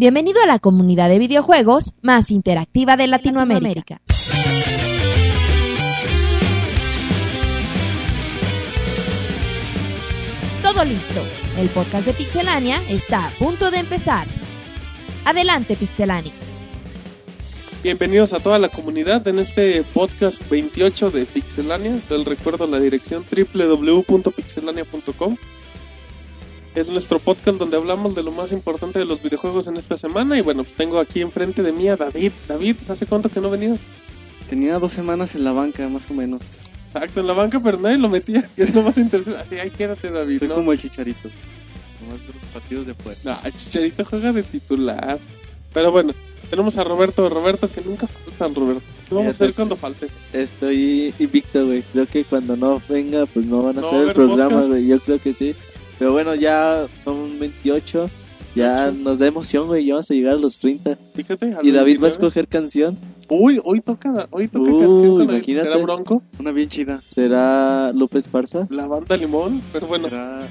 Bienvenido a la comunidad de videojuegos más interactiva de Latinoamérica. Todo listo. El podcast de Pixelania está a punto de empezar. Adelante, Pixelania. Bienvenidos a toda la comunidad en este podcast 28 de Pixelania. Les recuerdo la dirección www.pixelania.com. Es nuestro podcast donde hablamos de lo más importante de los videojuegos en esta semana. Y bueno, pues tengo aquí enfrente de mí a David. David, ¿hace cuánto que no venías? Tenía dos semanas en la banca, más o menos. Exacto, en la banca, pero nadie lo metía. Que es lo más interesante. Así, ahí quédate, David. Soy ¿no? como el chicharito. Nomás de los partidos de fuera. No, el Chicharito juega de titular. Pero bueno, tenemos a Roberto. Roberto, que nunca falta, Roberto. ¿Qué vamos a hacer cuando falte? Estoy invicto, güey. Creo que cuando no venga, pues no van a No hacer el programa, güey. Yo creo que sí. Pero bueno, ya son 28. Ya nos da emoción, güey. Ya vamos a llegar a los 30. Fíjate. al Y David va 29. a escoger canción. Uy, hoy toca, hoy toca canción con imagínate. ¿Será Bronco? Una bien chida. ¿Será López Parza? La banda Limón. Pero bueno, Será...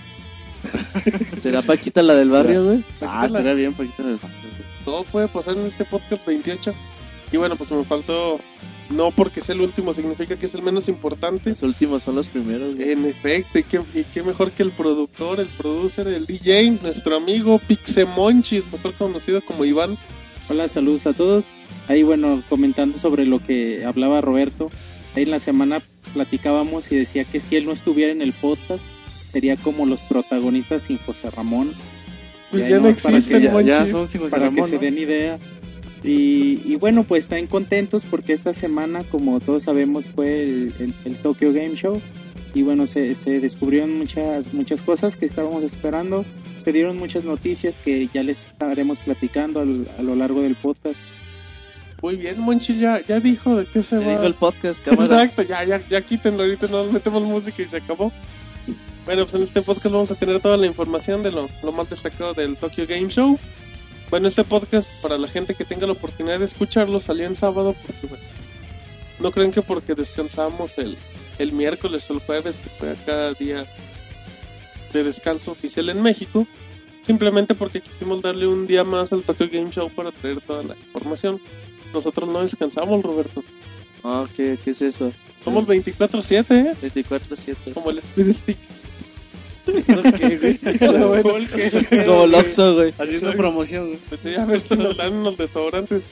¿Será Paquita la del barrio, güey? Ah, estaría bien, Paquita del todo puede pasar en este podcast 28. Y bueno, pues me faltó. No porque sea el último, significa que es el menos importante. Los últimos son los primeros, güey. En efecto, y qué, y qué mejor que el productor, el producer, el DJ, nuestro amigo Pixemonchis, mejor conocido como Iván. Hola, saludos a todos. Ahí, bueno, comentando sobre lo que hablaba Roberto, ahí en la semana platicábamos y decía que si él no estuviera en el podcast, sería como los protagonistas sin José Ramón, Pues Ya ya, no es para que Ya, para que se den idea. Y, y bueno, pues están contentos porque esta semana, como todos sabemos, fue el, el- el Tokyo Game Show. Y bueno, se, se descubrieron muchas, muchas cosas que estábamos esperando. Se dieron muchas noticias que ya les estaremos platicando al- a lo largo del podcast. Muy bien, Monchis ya, ya dijo de qué se va. digo el podcast, cámara. Exacto, ya, ya, ya quítenlo, ahorita no metemos música y se acabó. Bueno, pues en este podcast vamos a tener toda la información de lo, lo más destacado del Tokyo Game Show. Bueno, este podcast, para la gente que tenga la oportunidad de escucharlo, salió en sábado porque, bueno, no creen que porque descansamos el, el miércoles o el jueves, que fue cada día de descanso oficial en México, simplemente porque quisimos darle un día más al Tokyo Game Show para traer toda la información. Nosotros no descansamos, Roberto. Ah, ¿qué, ¿qué es eso? Somos 24-7, ¿eh? 24-7. Como el Speed Stick. Como el Oxxo, güey. Haciendo promoción. güey. Pues a ver si nos dan unos desodorantes.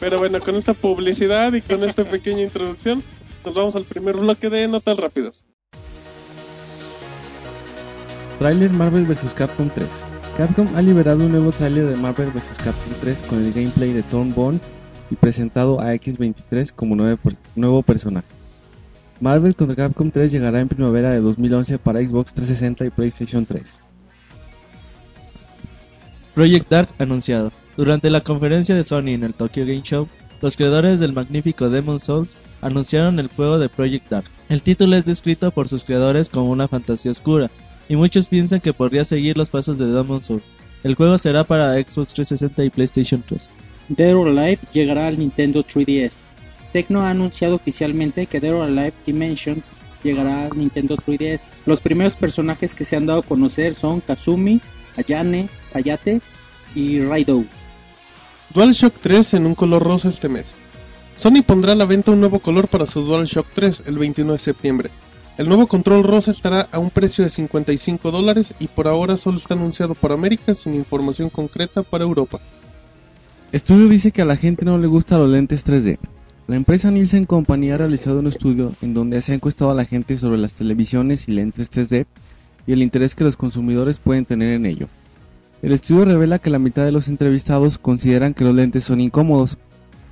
Pero bueno, con esta publicidad y con esta pequeña introducción, nos vamos al primer bloque de notas rápidas. Trailer Marvel vs. Capcom 3. Capcom ha liberado un nuevo tráiler de Marvel vs. Capcom 3 con el gameplay de Tom Bond y presentado a X23 como nuevo personaje. Marvel contra Capcom 3 llegará en primavera de 2011 para Xbox 360 y PlayStation 3. Project Dark anunciado. Durante la conferencia de Sony en el Tokyo Game Show, los creadores del magnífico Demon Souls anunciaron el juego de Project Dark. El título es descrito por sus creadores como una fantasía oscura, y muchos piensan que podría seguir los pasos de Demon Souls. El juego será para Xbox 360 y PlayStation 3. Dead or Alive llegará al Nintendo 3DS. Tecno ha anunciado oficialmente que Dead or Alive Dimensions llegará al Nintendo 3DS. Los primeros personajes que se han dado a conocer son Kazumi, Ayane, Hayate y Raidou. DualShock 3 en un color rosa este mes. Sony pondrá a la venta un nuevo color para su DualShock 3 el 29 de septiembre. El nuevo control rosa estará a un precio de 55 dólares y por ahora solo está anunciado para América sin información concreta para Europa. Estudio dice que a la gente no le gustan los lentes 3D. La empresa Nielsen Company ha realizado un estudio en donde se ha encuestado a la gente sobre las televisiones y lentes 3D y el interés que los consumidores pueden tener en ello. El estudio revela que la mitad de los entrevistados consideran que los lentes son incómodos,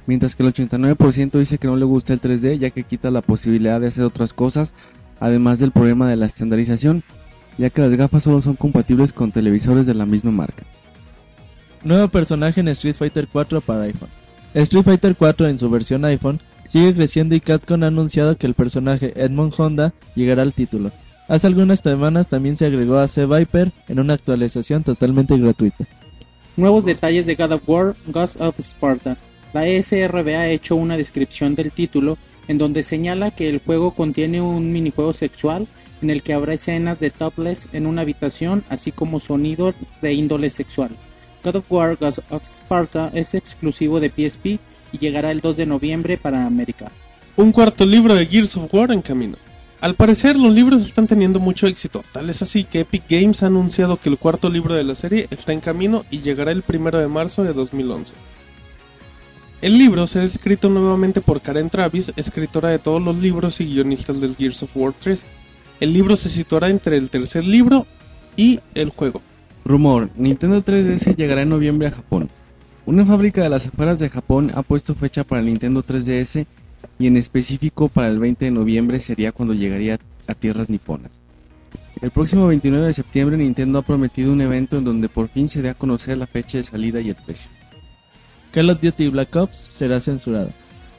mientras que el 89% dice que no le gusta el 3D ya que quita la posibilidad de hacer otras cosas, además del problema de la estandarización, ya que las gafas solo son compatibles con televisores de la misma marca. Nuevo personaje en Street Fighter 4 para iPhone. Street Fighter 4 en su versión iPhone sigue creciendo y Capcom ha anunciado que el personaje Edmond Honda llegará al título. Hace algunas semanas también se agregó a C Viper en una actualización totalmente gratuita. Nuevos detalles de God of War, Ghost of Sparta. La ESRB ha hecho una descripción del título en donde señala que el juego contiene un minijuego sexual en el que habrá escenas de topless en una habitación así como sonido de índole sexual. God of War Ghost of Sparta es exclusivo de PSP y llegará el 2 de noviembre para América. Un cuarto libro de Gears of War en camino. Al parecer los libros están teniendo mucho éxito, tal es así que Epic Games ha anunciado que el cuarto libro de la serie está en camino y llegará el primero de marzo de 2011. El libro será escrito nuevamente por Karen Travis, escritora de todos los libros y guionistas del Gears of War 3. El libro se situará entre el tercer libro y el juego. Rumor, Nintendo 3DS llegará en noviembre a Japón. Una fábrica de las afueras de Japón ha puesto fecha para el Nintendo 3DS y en específico para el 20 de noviembre sería cuando llegaría a tierras niponas. El próximo 29 de septiembre Nintendo ha prometido un evento en donde por fin se dé a conocer la fecha de salida y el precio. Call of Duty Black Ops será censurado.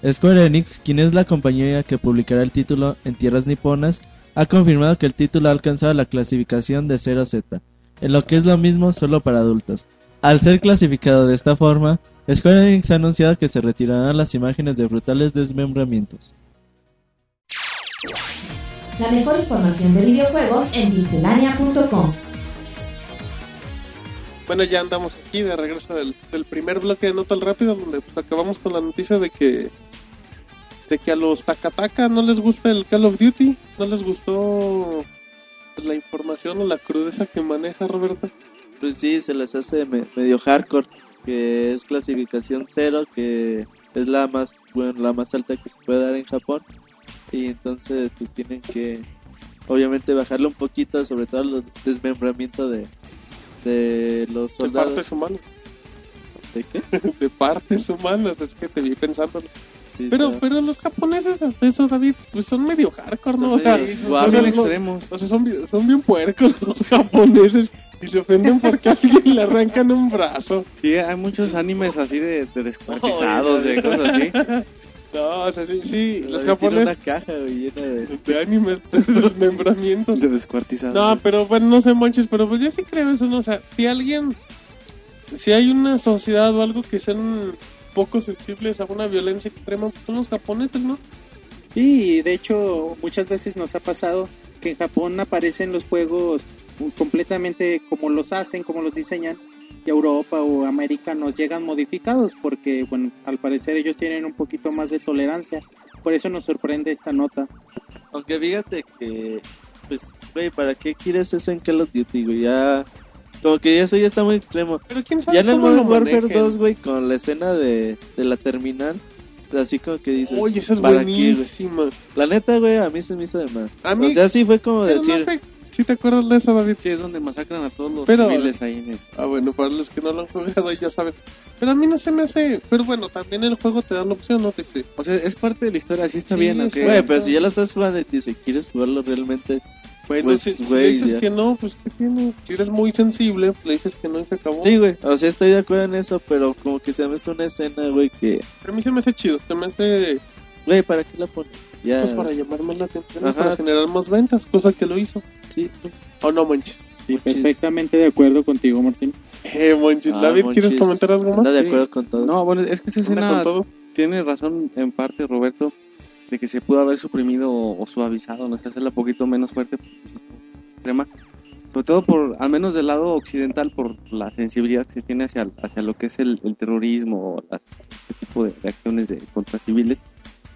Square Enix, quien es la compañía que publicará el título en tierras niponas, ha confirmado que el título ha alcanzado la clasificación de 0Z, en lo que es lo mismo solo para adultos. Al ser clasificado de esta forma, Square Enix ha anunciado que se retirarán las imágenes de brutales desmembramientos. La mejor información de videojuegos en pixelania.com. Bueno, ya andamos aquí de regreso del, del primer bloque de Nota al Rápido, donde pues acabamos con la noticia de que de que a los Takataka no les gusta el Call of Duty, no les gustó la información o la crudeza que maneja Roberta. Pues sí, se les hace me- medio hardcore, que es clasificación cero, que es la más bueno, la más alta que se puede dar en Japón. Y entonces pues tienen que obviamente bajarle un poquito, sobre todo el desmembramiento de de los De soldados. partes humanas, ¿De qué? de partes humanas, es que te vi pensando. Pero, pero los japoneses, eso, David, pues son medio hardcore, ¿no? O sea, o sea, extremos. o son, bien- son bien puercos los japoneses y se ofenden porque a alguien le arrancan un brazo. Sí, hay muchos animes así de, de descuartizados, de cosas así. No, o sea, sí, sí, los japoneses una caja güey, llena de de anime, de desmembramientos. De descuartizados. No, pero bueno, no sé, manches, pero pues yo sí creo eso, ¿no? O sea, si alguien, si hay una sociedad o algo que sean poco sensibles a una violencia extrema, son los japoneses, ¿no? Sí, de hecho muchas veces nos ha pasado que en Japón aparecen los juegos completamente como los hacen, como los diseñan, y Europa o América nos llegan modificados porque, bueno, al parecer ellos tienen un poquito más de tolerancia. Por eso nos sorprende esta nota. Aunque fíjate que, pues, güey, ¿para qué quieres eso en Call of Duty? Ya, como que eso ya está muy extremo. Pero quién sabe Ya en el Modern Warfare manejen. 2, güey, con la escena de, de la terminal, así como que dices, Oye, esa es ¿para qué, buenísima. La neta, güey, a mí se me hizo de más. A mí- O sea, sí fue como decir, no sé si te acuerdas de eso, David. Sí, es donde masacran a todos los Pero- civiles ahí en el... Ah, bueno, para los que no lo han jugado ya saben. Pero a mí no se me hace... Pero bueno, también el juego te da la opción, ¿no? Te dice, O sea, es parte de la historia, así está Sí, bien, aunque... güey, pero si ya lo estás jugando y te dice, ¿quieres jugarlo realmente? Bueno, Pues, si, si güey, dices ya. que no, pues ¿qué tiene? Si eres muy sensible, le dices que no y se acabó. Sí, güey, o sea, estoy de acuerdo en eso, pero como que se me hace una escena, güey, que, Pero a mí se me hace chido, se me hace... güey, ¿para qué la pones? Ya, Pues para llamar más la atención, Ajá. para generar más ventas, cosa que lo hizo. sí, güey. ¿O no, manches? Sí, perfectamente de acuerdo contigo, Martín. Eh, manches. Ah, David, ¿quieres Monchis, comentar algo más? Anda de Sí. acuerdo con todo. No, bueno, es que esa escena con todo. tiene razón en parte Roberto de que se pudo haber suprimido o, suavizado, no sé, hacerla un poquito menos fuerte porque muy extrema. Sobre todo por, al menos del lado occidental, por la sensibilidad que se tiene hacia, hacia lo que es el, el terrorismo o este tipo de, de acciones de, contra civiles,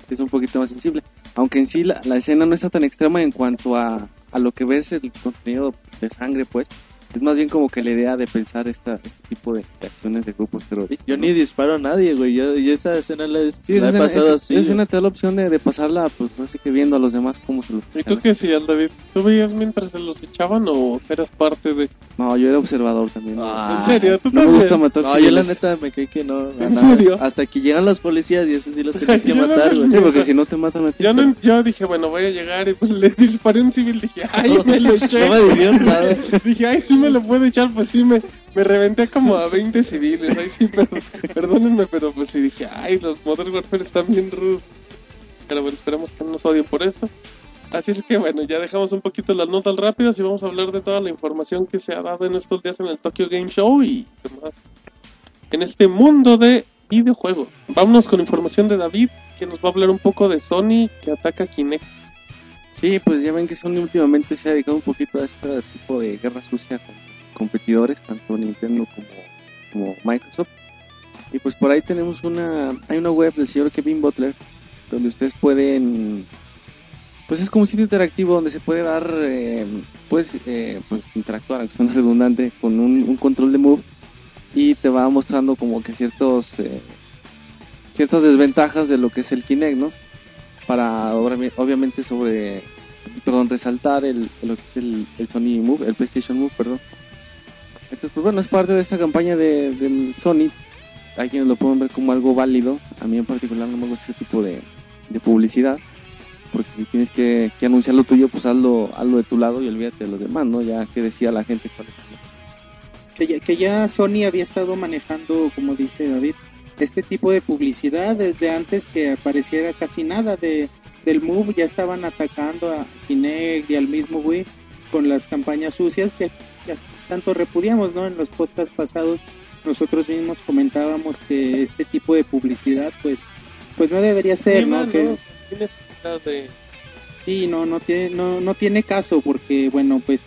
es un poquito más sensible. Aunque en sí la, la escena no está tan extrema en cuanto a, a lo que ves el contenido de sangre, pues. Es más bien como que la idea de pensar esta, este tipo de, de acciones de grupos terroristas. Yo ¿no? ni disparo a nadie, güey. Yo, yo esa escena la, he- Sí, la esa he escena, pasado esa- así. esa güey. escena te da la opción de, de pasarla, pues, así que viendo a los demás cómo se los ¿Y tú echan. qué decías, David? ¿Tú veías mientras se los echaban o eras parte de...? No, yo era observador también. Ah. ¿En serio? ¿Tú no me gusta matar No, yo la neta me caí que no. ¿En nada. serio? Hasta que llegan los policías y esos sí los tienes que matar, güey. Porque si no te matan a ti. Yo, no, yo dije, bueno, voy a llegar y pues le disparé a un civil. Dije, ay, me lo eché. No me dijeron nada. Dije, ay, sí me lo puedo echar. Pues sí, me, me reventé como a 20 civiles. Ay, sí, pero, perdónenme, pero pues sí dije, ay, los Modern Warfare están bien rudos. Pero bueno, esperemos que no nos odien por esto. Así es que bueno, ya dejamos un poquito las notas rápidas y vamos a hablar de toda la información que se ha dado en estos días en el Tokyo Game Show y demás. En este mundo de videojuegos. Vámonos con información de David, que nos va a hablar un poco de Sony que ataca a Kinect. Sí, pues ya ven que Sony últimamente se ha dedicado un poquito a este tipo de guerra sucia con competidores, tanto Nintendo como como Microsoft. Y pues por ahí tenemos una, hay una web del señor Kevin Butler, donde ustedes pueden, pues es como un sitio interactivo donde se puede dar, eh, pues, eh, pues interactuar, aunque suena redundante, con un, un control de move y te va mostrando como que ciertos, eh, ciertas desventajas de lo que es el Kinect, ¿no? Para obviamente sobre, perdón, resaltar el, es el, el Sony Move, el PlayStation Move, perdón. Entonces, pues bueno, es parte de esta campaña de, Sony. Hay quienes lo pueden ver como algo válido. A mí en particular no me gusta ese tipo de, de publicidad. Porque si tienes que, que anunciar lo tuyo, pues hazlo, hazlo de tu lado y olvídate de los demás, ¿no? Ya que decía la gente cuál es que ya, que ya Sony había estado manejando, como dice David, este tipo de publicidad desde antes que apareciera casi nada de del Move, ya estaban atacando a Kinect y al mismo Wii con las campañas sucias que, que tanto repudiamos, ¿no? En los podcasts pasados nosotros mismos comentábamos que este tipo de publicidad, pues, pues no debería ser, ¿no? Que, no, necesidad de... Sí, no, no tiene, no, no tiene caso porque, bueno, pues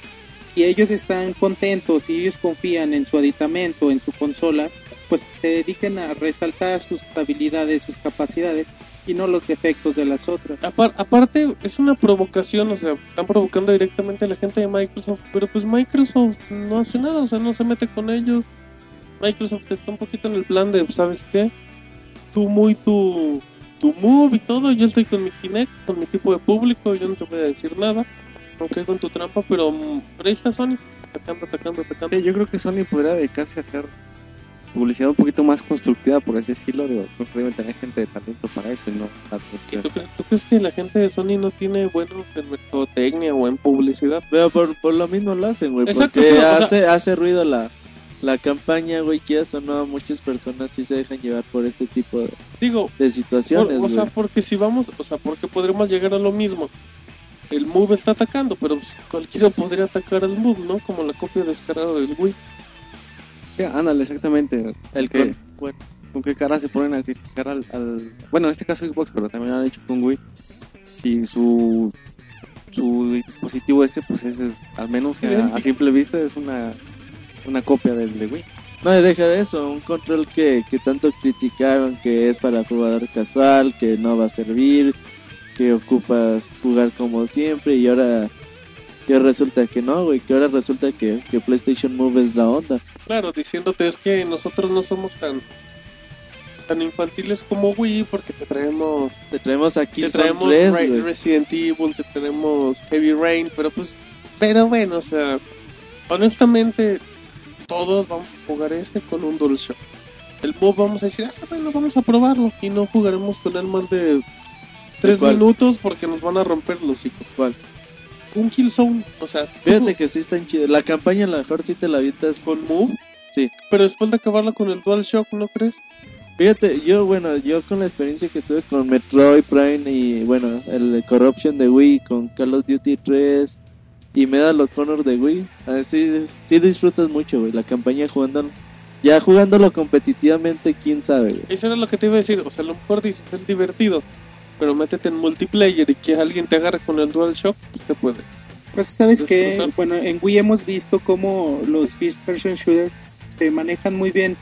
si ellos están contentos, si ellos confían en su aditamento, en su consola, pues que se dediquen a resaltar sus habilidades, sus capacidades y no los defectos de las otras. Apar- aparte, es una provocación, o sea, están provocando directamente a la gente de Microsoft, pero pues Microsoft no hace nada, o sea, no se mete con ellos. Microsoft está un poquito en el plan de, ¿sabes qué? Tú muy tu, tu move y todo, yo estoy con mi Kinect, con mi tipo de público, yo no te voy a decir nada, caigo en tu trampa, pero, mm, pero ahí está Sony, atacando, atacando, atacando. Sí, yo creo que Sony podría dedicarse a hacer publicidad un poquito más constructiva, por así decirlo. Digo, creo que deben tener gente de talento para eso y no tanto ¿Y tú, crees, tú crees que la gente de Sony no tiene buenos en mercadotecnia o en publicidad? Pero por, por lo mismo lo hacen, güey. Porque sí, o sea- hace, hace ruido la, la campaña, güey. Que eso no, muchas personas sí se dejan llevar por este tipo de, Digo, de situaciones, Por- o sea, porque si vamos, o sea, porque podremos llegar a lo mismo. El Move está atacando, pero cualquiera podría atacar al Move, ¿no? Como la copia descarada del Wii. Sí, ándale, exactamente. El que- con- bueno, ¿Con qué cara se ponen a criticar al, al- Bueno, en este caso Xbox, pero también han hecho con Wii. Si su su dispositivo este, pues es, al menos a, a simple vista, es una, una copia del de Wii. No, deja de eso, un control que, que tanto criticaron que es para jugador casual, que no va a servir, que ocupas jugar como siempre y ahora que resulta que no, güey, que ahora resulta que, que PlayStation Move es la onda. Claro, diciéndote es que nosotros no somos tan tan infantiles como Wii porque te traemos Te traemos aquí te traemos 3, Re- güey. Resident Evil, te tenemos Heavy Rain, pero pues pero bueno, o sea, honestamente todos vamos a jugar ese con un DualShock. El Move vamos a decir, ah, bueno, vamos a probarlo y no jugaremos con él más de tres minutos porque nos van a romper los hocico. ¿Cuál? Un Killzone, o sea, Fíjate que sí están chidos. La campaña a lo mejor sí te la avientas. con Move, Sí. pero después de acabarla con el DualShock, ¿no crees? Fíjate, yo, bueno, yo con la experiencia que tuve con Metroid Prime y, bueno, el Corruption de Wii, con Call of Duty 3 y Medal of Honor de Wii, así sí disfrutas mucho, güey, la campaña jugando. Ya jugándolo competitivamente, quién sabe, güey. Eso era lo que te iba a decir, o sea, a lo mejor dices, es divertido, pero métete en multiplayer y que alguien te agarre con el DualShock, pues se puede. Pues sabes que, Destrozar. bueno, en Wii hemos visto cómo los first person shooter se manejan muy bien,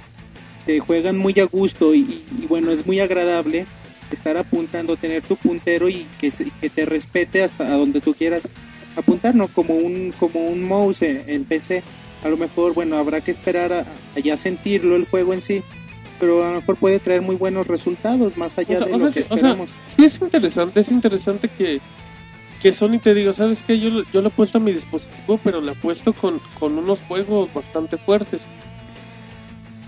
se juegan muy a gusto y, y- y, bueno, es muy agradable estar apuntando, tener tu puntero y que, se- que te respete hasta a donde tú quieras apuntar, ¿no? Como un, como un mouse en, en PC. A lo mejor, bueno, habrá que esperar a, a ya sentirlo el juego en sí, pero a lo mejor puede traer muy buenos resultados más allá O sea, de o lo sea, que sí, o sea, esperamos. Sí es interesante, es interesante que, que Sony te diga, ¿sabes qué? Yo, lo- yo le he puesto a mi dispositivo, pero le he puesto con, con unos juegos bastante fuertes.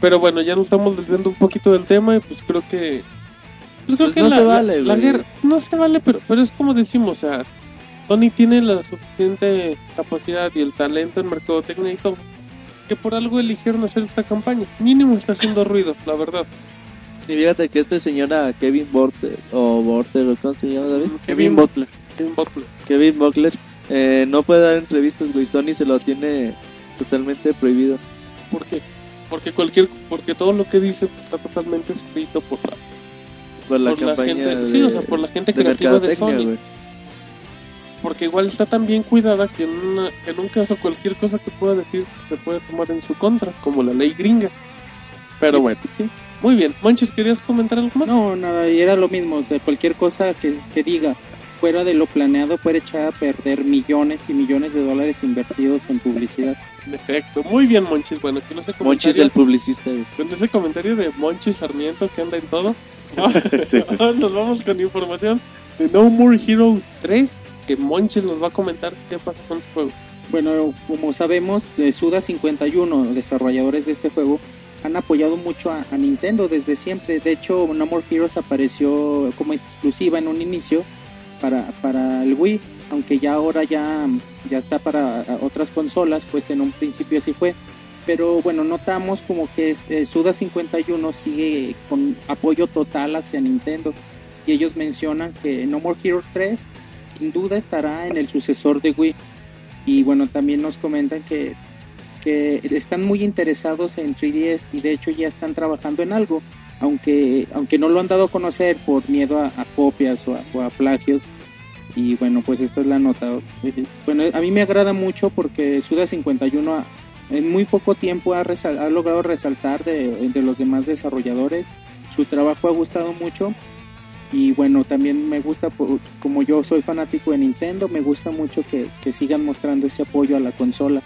Pero bueno, ya nos estamos desviando un poquito del tema y pues creo que... Pues creo Pues que no la, se la- vale, la güey. guerra no se vale, pero, pero es como decimos, o sea, Sony tiene la suficiente capacidad y el talento en mercadotecnia y todo, que por algo eligieron hacer esta campaña. Mínimo está haciendo ruido, la verdad. Y fíjate que este señor a Kevin Borter, o Borter, ¿cómo se llama, David? Kevin Butler. Kevin Butler. Kevin Buckler, eh, no puede dar entrevistas, güey. Sony se lo tiene totalmente prohibido. ¿Por qué? Porque cualquier, porque todo lo que dice está totalmente escrito por la, Por la por la campaña gente, de, sí, o sea, por la gente de creativa de Sony. güey. Porque igual está tan bien cuidada que en, una, que en un caso cualquier cosa que pueda decir se puede tomar en su contra, como la ley gringa. Pero bueno, Sí. muy bien. Monchis, ¿querías comentar algo más? No, nada, y era lo mismo, o sea, cualquier cosa que, que diga fuera de lo planeado puede echar a perder millones y millones de dólares invertidos en publicidad. En efecto, muy bien, Monchis. Bueno, con ese comentario, Monchis el publicista, con ese comentario de Monchis Sarmiento que anda en todo, Sí. nos vamos con información de No More Heroes 3, que Monchis nos va a comentar qué pasa con este juego. Bueno, como sabemos, eh, Suda 51, desarrolladores de este juego, han apoyado mucho a, a Nintendo desde siempre. De hecho, No More Heroes apareció como exclusiva en un inicio para, para el Wii, aunque ya ahora ya, ya está para otras consolas, pues en un principio así fue. Pero bueno, notamos como que este, Suda 51 sigue con apoyo total hacia Nintendo. Y ellos mencionan que No More Heroes 3 sin duda estará en el sucesor de Wii. Y bueno, también nos comentan que, que están muy interesados en 3DS y de hecho ya están trabajando en algo, aunque, aunque no lo han dado a conocer por miedo a, copias o a, plagios. Y bueno, pues esta es la nota. Bueno, a mí me agrada mucho porque Suda 51 ha- en muy poco tiempo ha, ha logrado resaltar de, de los demás desarrolladores. Su trabajo ha gustado mucho y bueno, también me gusta, como yo soy fanático de Nintendo, me gusta mucho que, que sigan mostrando ese apoyo a la consola.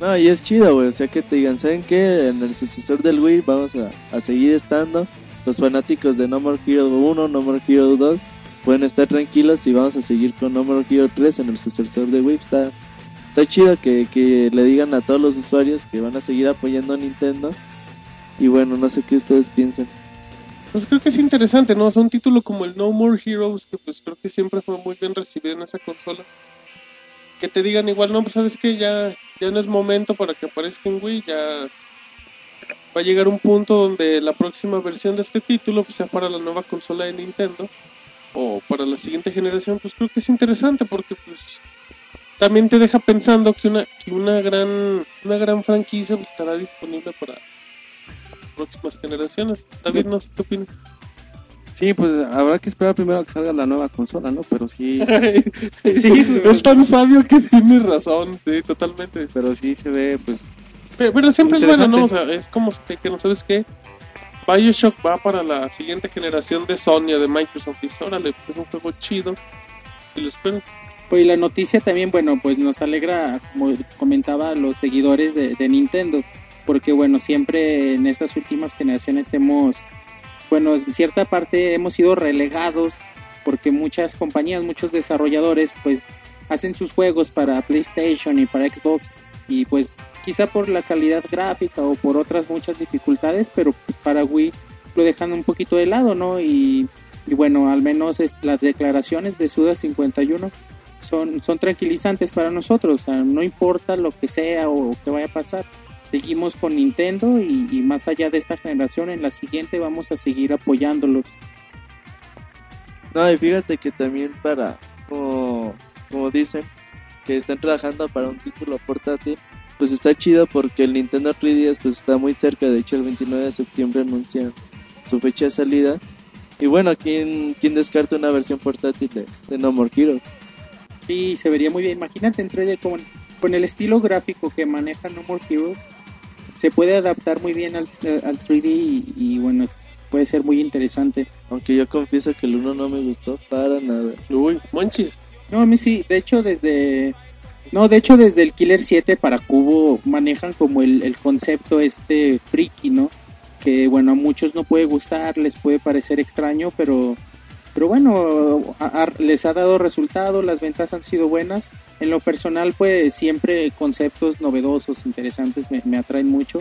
No, y es chido, güey. O sea, que te digan, ¿saben qué? En el sucesor del Wii vamos a, a seguir estando. Los fanáticos de No More Hero 1, No More Hero 2 pueden estar tranquilos y vamos a seguir con No More Hero 3 en el sucesor de Wii. Está, está chido que, que le digan a todos los usuarios que van a seguir apoyando a Nintendo. Y bueno, no sé qué ustedes piensan. Pues creo que es interesante, ¿no? O sea, un título como el No More Heroes, que pues creo que siempre fue muy bien recibido en esa consola. Que te digan igual, no, pues sabes que ya, ya no es momento para que aparezca en Wii, ya va a llegar un punto donde la próxima versión de este título pues, sea para la nueva consola de Nintendo o para la siguiente generación, pues creo que es interesante porque pues también te deja pensando que una, que una gran, una gran franquicia pues, estará disponible para próximas generaciones. David, no sé qué opinas. Sí, pues habrá que esperar primero a que salga la nueva consola, ¿no? Pero sí, sí, es tan sabio que tiene razón, sí, totalmente. pero sí se ve, pues, Pero, pero siempre es bueno, ¿no? O sea, es como que, que no sabes qué. Bioshock va para la siguiente generación de Sony, de Microsoft. Y órale, pues es un juego chido. Y lo espero. Pues la noticia también, bueno, pues nos alegra, como comentaba, a los seguidores de, de Nintendo, porque bueno, siempre en estas últimas generaciones hemos, bueno, en cierta parte hemos sido relegados, porque muchas compañías, muchos desarrolladores, pues hacen sus juegos para PlayStation y para Xbox, y pues quizá por la calidad gráfica o por otras muchas dificultades, pero pues, para Wii lo dejan un poquito de lado, ¿no? Y, bueno, al menos las declaraciones de Suda 51 son, son tranquilizantes para nosotros. No importa lo que sea o qué vaya a pasar. Seguimos con Nintendo y, y más allá de esta generación, en la siguiente vamos a seguir apoyándolos. No, y fíjate que también para, como, como dicen, que están trabajando para un título portátil, pues está chido porque el Nintendo 3DS pues está muy cerca, de hecho el 29 de septiembre anuncian su fecha de salida. Y bueno, ¿quién, quién descarta una versión portátil de, de No More Heroes? Sí, se vería muy bien. Imagínate en 3D con, con el estilo gráfico que maneja No More Heroes. Se puede adaptar muy bien al, al 3D y, y bueno, puede ser muy interesante. Aunque yo confieso que el 1 no me gustó para nada. Uy, manches. No, a mí sí, de hecho desde... No, de hecho desde el Killer 7 para Cubo manejan como el, el concepto este friki, ¿no? Que bueno, a muchos no puede gustar, les puede parecer extraño, pero, pero bueno, a- a- les ha dado resultado, las ventas han sido buenas. En lo personal, pues siempre conceptos novedosos, interesantes me, me atraen mucho.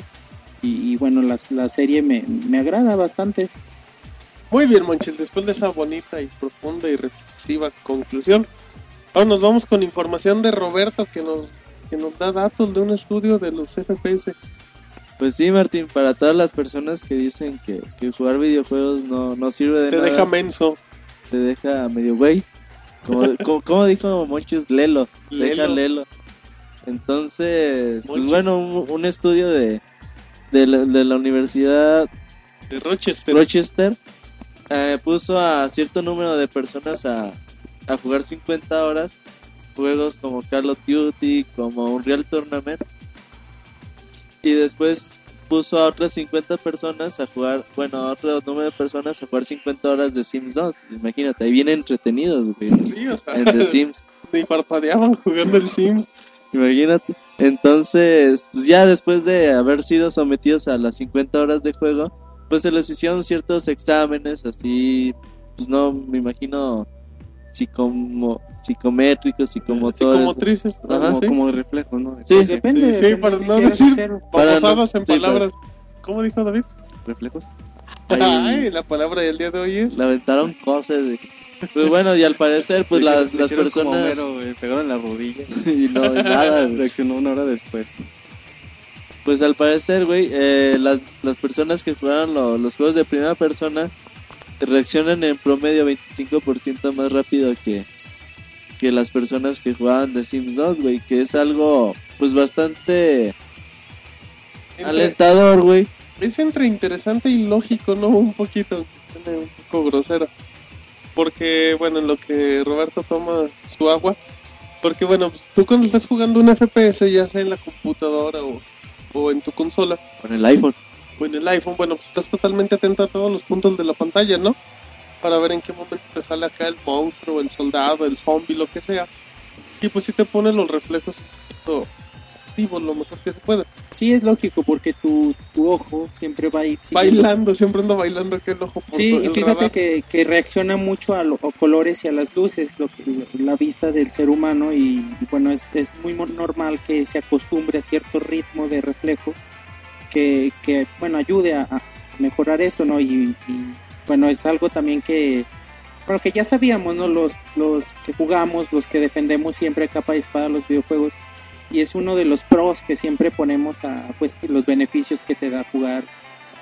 Y, y bueno, las- la serie me, me agrada bastante. Muy bien, Monchis. Después de esa bonita y profunda y reflexiva conclusión, ahora nos vamos con información de Roberto que nos, que nos da datos de un estudio de los FPS. Pues sí, Martín, para todas las personas que dicen que, que jugar videojuegos no, no sirve de Te nada, deja menso. Te deja medio güey. Como, como, como dijo Monchis, lelo, te deja Lelo. lelo. Entonces, pues bueno, un, un estudio de, de, la, de la Universidad De Rochester. Rochester eh, puso a cierto número de personas a, a jugar 50 horas juegos como Call of Duty, como Unreal Tournament y después puso a otras 50 personas a jugar, bueno, a otro número de personas a jugar 50 horas de Sims 2. Imagínate, ahí bien entretenidos, güey. Sí, o sea, En The Sims. ni parpadeaban jugando el Sims. Imagínate. Entonces, pues ya después de haber sido sometidos a las 50 horas de juego, pues se les hicieron ciertos exámenes así, pues no, me imagino psicomo, psicométricos, psicomotores. Psicomotrices. Como, Sí. como de reflejos, ¿no? Sí, sí. depende. Sí, depende para de no decir-. Para no- en sí, para- palabras. ¿Cómo dijo David? ¿Reflejos? Ahí Ay, la palabra del día de hoy es. le aventaron cosas. de- Pues bueno, y al parecer, pues las, las como personas... Homero, güey, pegaron en la rodilla. y no, y nada. Reaccionó una hora después. Pues al parecer, güey, eh, las, las personas que jugaron lo- los juegos de primera persona reaccionan en promedio 25% más rápido que, que las personas que jugaban de Sims 2, güey, que es algo pues bastante entre- alentador, güey. es entre interesante y lógico, ¿no? Un poquito, un poco grosero. Porque, bueno, en lo que Roberto toma su agua. Porque, bueno, pues, tú cuando estás jugando un FPS, ya sea en la computadora o, o en tu consola Con el iPhone. En el iPhone, bueno, pues estás totalmente atento a todos los puntos de la pantalla, ¿no? Para ver en qué momento te sale acá el monstruo, el soldado, el zombie, lo que sea. Y pues sí te pone los reflejos un poquito activos, lo mejor que se puede. Sí, es lógico, porque tu, tu ojo siempre va a ir siguiendo- Bailando, siempre ando bailando aquel ojo por Sí, y el fíjate que, que reacciona mucho a, los colores y a las luces, lo que, la vista del ser humano y bueno, es, es muy normal que se acostumbre a cierto ritmo de reflejo que, que bueno, ayude a, a mejorar eso, ¿no? Y, y, bueno, es algo también que, bueno, que ya sabíamos, ¿no? Los, los que jugamos, los que defendemos siempre capa y espada los videojuegos y es uno de los pros que siempre ponemos a, pues, que los beneficios que te da jugar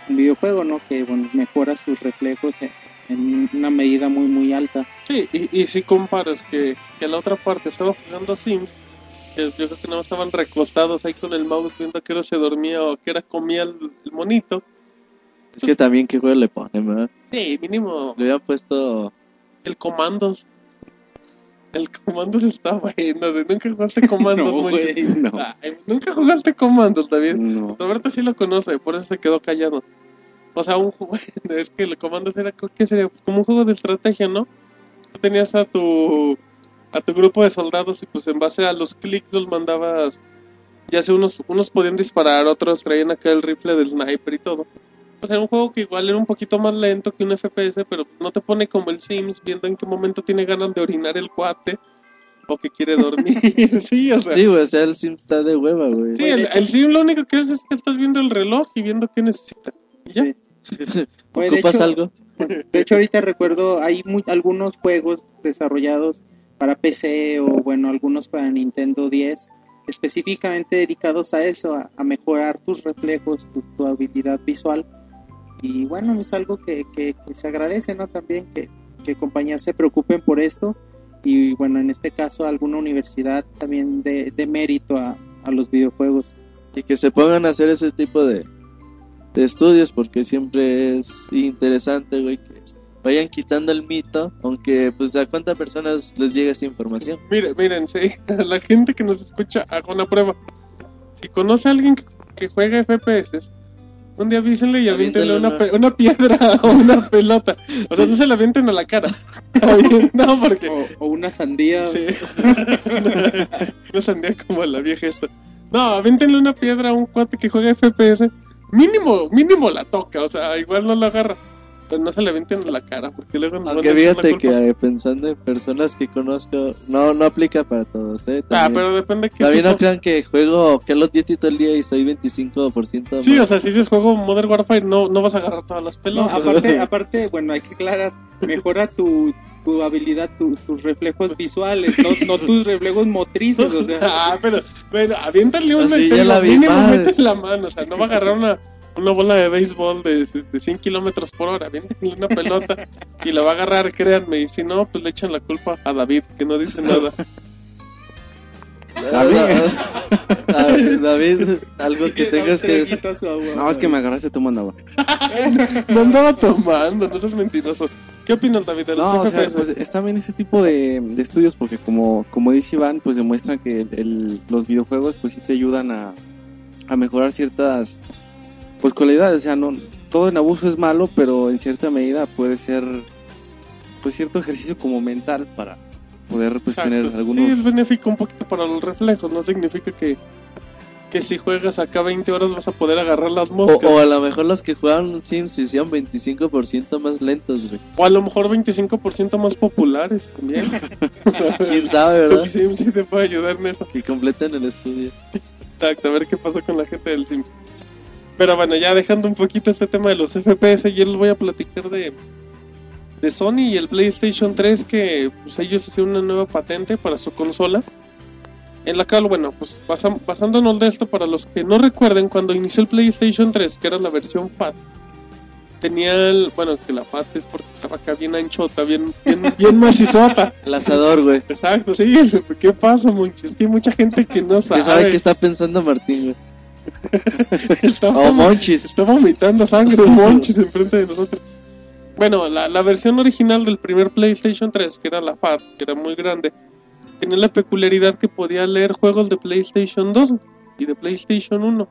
un videojuego, ¿no? Que bueno, mejora sus reflejos en, en una medida muy muy alta. Sí, y, y si comparas que, que la otra parte estaba jugando Sims, que yo creo que no estaban recostados ahí con el mouse viendo que era se dormía o que era comía el, el monito. Es que también qué juego le ponen, ¿verdad? Sí, mínimo Le habían puesto... el comandos. El comandos está bueno, de nunca jugaste comandos, No, güey, no. Ay, nunca jugaste comandos, David. No. Roberto sí lo conoce, por eso se quedó callado. O sea, un juego, es que el comandos era, ¿qué sería? Como un juego de estrategia, ¿no? Tú tenías a tu, a tu grupo de soldados y pues en base a los clics los mandabas, ya sea unos, unos podían disparar, otros traían acá el rifle del sniper y todo. O sea, era un juego que igual era un poquito más lento que un FPS, pero no te pone como el Sims viendo en qué momento tiene ganas de orinar el cuate o que quiere dormir. sí, o sea. Sí, güey, o sea, el Sim está de hueva, güey. Sí, el, el sim lo único que es es que estás viendo el reloj y viendo qué necesita. Y ya. Sí. Oye, de ¿Ocupas hecho- algo? De hecho, ahorita recuerdo, hay mu- algunos juegos desarrollados para PC o bueno, algunos para Nintendo 10, específicamente dedicados a eso, a, mejorar tus reflejos, tu, tu habilidad visual. Y bueno, es algo que, que- se agradece, ¿no? También que, que compañías se preocupen por esto. Y bueno, en este caso, alguna universidad también de, de mérito a, a los videojuegos. y que se pongan a hacer ese tipo de, de estudios porque siempre es interesante, güey, vayan quitando el mito, aunque pues a cuántas personas les llega esta información. Miren, miren, sí, a la gente que nos escucha, haga una prueba. Si conoce a alguien que, que juega FPS, un día avísenle y aviéntenle una, una- una piedra o una pelota. O sea, no se la avienten a la cara. no, porque... O, o una sandía. Sí. no sandía como la vieja esta. No, avéntenle una piedra a un cuate que juega FPS. Mínimo, mínimo la toca, o sea, igual no la agarra. Pero no se le avienten a la cara, porque luego nos Aunque fíjate que eh, pensando en personas que conozco, no no aplica para todos, ¿eh? Ah, También, pero depende de qué también no crean que juego Call of Duty todo el día y soy 25% Sí, más. o sea, si dices juego Modern Warfare, no, no vas a agarrar todas las No, pelotas. aparte, aparte, bueno, hay que aclarar, mejora tu, tu habilidad, tu- tus reflejos visuales, no, no tus reflejos motrices, o sea, ah, pero, pero aviéntale una Así, y ya te la mínimo mete la mano, o sea, no va a agarrar una, una bola de béisbol de, de 100 kilómetros por hora, aviéntale una pelota y la va a agarrar, créanme, y si no, pues le echan la culpa a David, que no dice nada. Ah, David, algo que tengas que agua. No, es que me agarraste tomando agua. No andaba tomando, no seas mentiroso. ¿Qué opinas, David? de los No, o sea, pues está bien ese tipo de, de estudios porque como, como dice Iván, pues demuestran que el- los videojuegos pues sí te ayudan a, a mejorar ciertas pues cualidades, o sea, no todo en abuso es malo, pero en cierta medida puede ser pues cierto ejercicio como mental para poder pues Exacto. tener algunos Sí, es benéfico un poquito para los reflejos, no significa que, que si juegas acá 20 horas vas a poder agarrar las O, moscas. o a lo mejor los que jugaron Sims se hicieron 25% más lentos, güey. O a lo mejor 25% más populares también. Quién sabe, ¿verdad? Sí, sí te puede ayudar en eso. Que completen el estudio. Exacto, a ver qué pasó con la gente del Sims. Pero bueno, ya dejando un poquito este tema de los FPS, yo les voy a platicar de, de Sony y el PlayStation 3 que pues, ellos hicieron una nueva patente para su consola. En la cual, bueno, pues basa- basándonos de esto, para los que no recuerden, cuando inició el PlayStation 3, que era la versión FAT, tenía el, bueno, que la FAT es porque estaba acá bien anchota, bien, bien, bien macizota. El asador, güey. Exacto, sí, ¿qué pasa, Monchi? Es que hay mucha gente que no ¿Qué sabe. sabe qué está pensando Martín, güey? Está O vom- Monchis. Está vomitando sangre Monchis enfrente de nosotros. Bueno, la, la versión original del primer PlayStation 3, que era la FAT, que era muy grande, tenía la peculiaridad que podía leer juegos de PlayStation 2 y de PlayStation 1.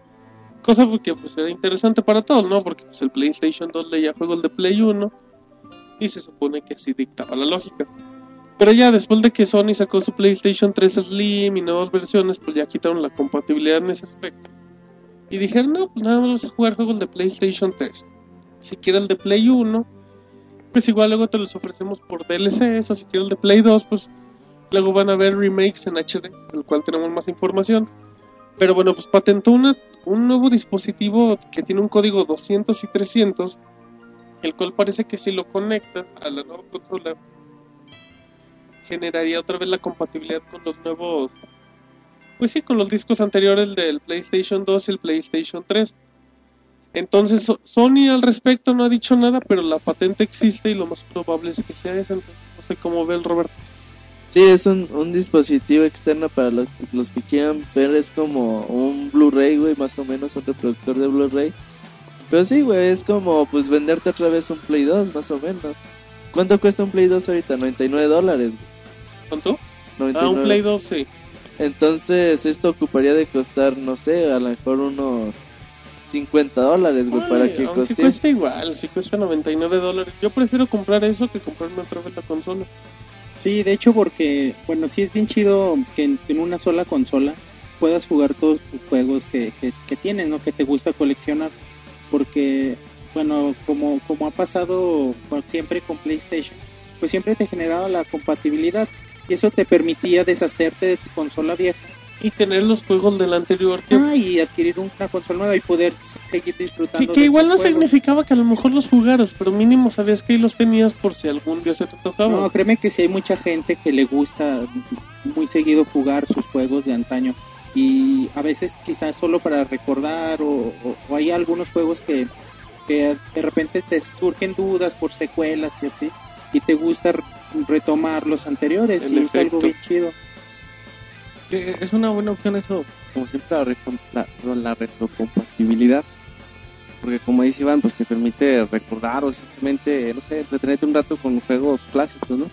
Cosa que pues era interesante para todos, ¿no? Porque pues, el PlayStation 2 leía juegos de Play 1 y se supone que así dictaba la lógica. Pero ya después de que Sony sacó su PlayStation 3 Slim y nuevas versiones, pues ya quitaron la compatibilidad en ese aspecto. Y dijeron, no, pues nada más vamos a jugar juegos de PlayStation 3. Si quieres el de Play 1, pues igual luego te los ofrecemos por DLCs, o si quieres el de Play 2, pues luego van a ver remakes en HD, del cual tenemos más información. Pero bueno, pues patentó una, un nuevo dispositivo que tiene un código 200 y 300, el cual parece que si lo conectas a la nueva consola, generaría otra vez la compatibilidad con los nuevos pues sí, con los discos anteriores del PlayStation 2 y el PlayStation 3. Entonces, So- Sony al respecto no ha dicho nada, pero la patente existe y lo más probable es que sea esa. No sé cómo ve el Roberto. Sí, es un, un dispositivo externo para los, los que quieran ver. Es como un Blu-ray, güey, más o menos, un reproductor de Blu-ray. Pero sí, güey, es como pues venderte otra vez un Play 2, más o menos. ¿Cuánto cuesta un Play 2 ahorita? 99 dólares. ¿Cuánto? 99. Ah, un Play 2, sí. Entonces, esto ocuparía de costar, no sé, a lo mejor unos 50 dólares, güey, para que coste. cuesta igual, si cuesta 99 dólares. Yo prefiero comprar eso que comprarme otra vez la consola. Sí, de hecho porque, bueno, sí es bien chido que en, en una sola consola puedas jugar todos tus juegos que, que, que tienes, ¿no? Que te gusta coleccionar. Porque, bueno, como, como ha pasado siempre con PlayStation, pues siempre te generaba la compatibilidad y eso te permitía deshacerte de tu consola vieja Y tener los juegos del anterior. Que, ah, y adquirir una consola nueva y poder seguir disfrutando. que, que de igual no juegos. significaba que a lo mejor los jugaras, pero mínimo sabías que ahí los tenías por si algún día se te tocaba. No, créeme que sí hay mucha gente que le gusta muy seguido jugar sus juegos de antaño y a veces quizás solo para recordar o, o- o hay algunos juegos que, que de repente te surgen dudas por secuelas y así y te gusta retomar los anteriores En y es algo bien chido. Eh, Es una buena opción eso, como siempre, la, la, la retrocompatibilidad. Porque como dice Iván, pues te permite recordar o simplemente, no sé, entretenerte un rato con juegos clásicos, ¿no?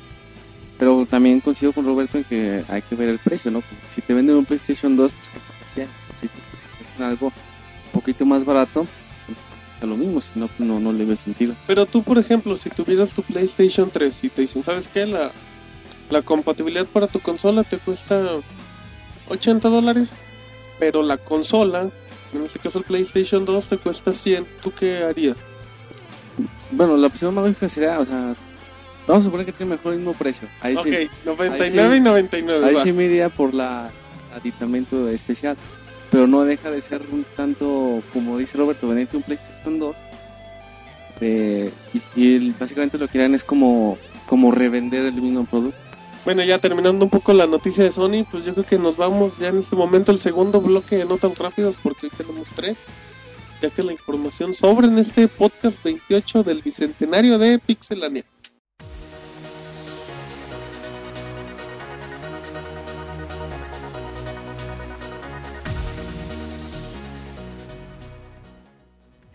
Pero también coincido con Roberto en que hay que ver el precio, ¿no? Porque si te venden un PlayStation 2, pues te pagas 100. Si te ofrecen algo un poquito más barato, lo mismo, si no, no, no le veo sentido. Pero tú, por ejemplo, si tuvieras tu PlayStation 3 y te dicen, ¿sabes qué? La, la compatibilidad para tu consola te cuesta 80 dólares, pero la consola, en este caso el PlayStation 2, te cuesta 100. ¿Tú qué harías? Bueno, la opción más lógica sería, o sea, vamos a suponer que tiene mejor el mismo precio. Ahí ok, sí, 99 ahí y 99. Ahí va. sí me iría por la aditamento especial. Pero no deja de ser un tanto, como dice Roberto, venderte un PlayStation 2. eh, y, básicamente lo que harán es como, como revender el mismo producto. Bueno, ya terminando un poco la noticia de Sony, pues yo creo que nos vamos ya en este momento al segundo bloque no tan rápidos porque hoy tenemos tres. Ya que la información sobra en este podcast 28 del bicentenario de Pixelania.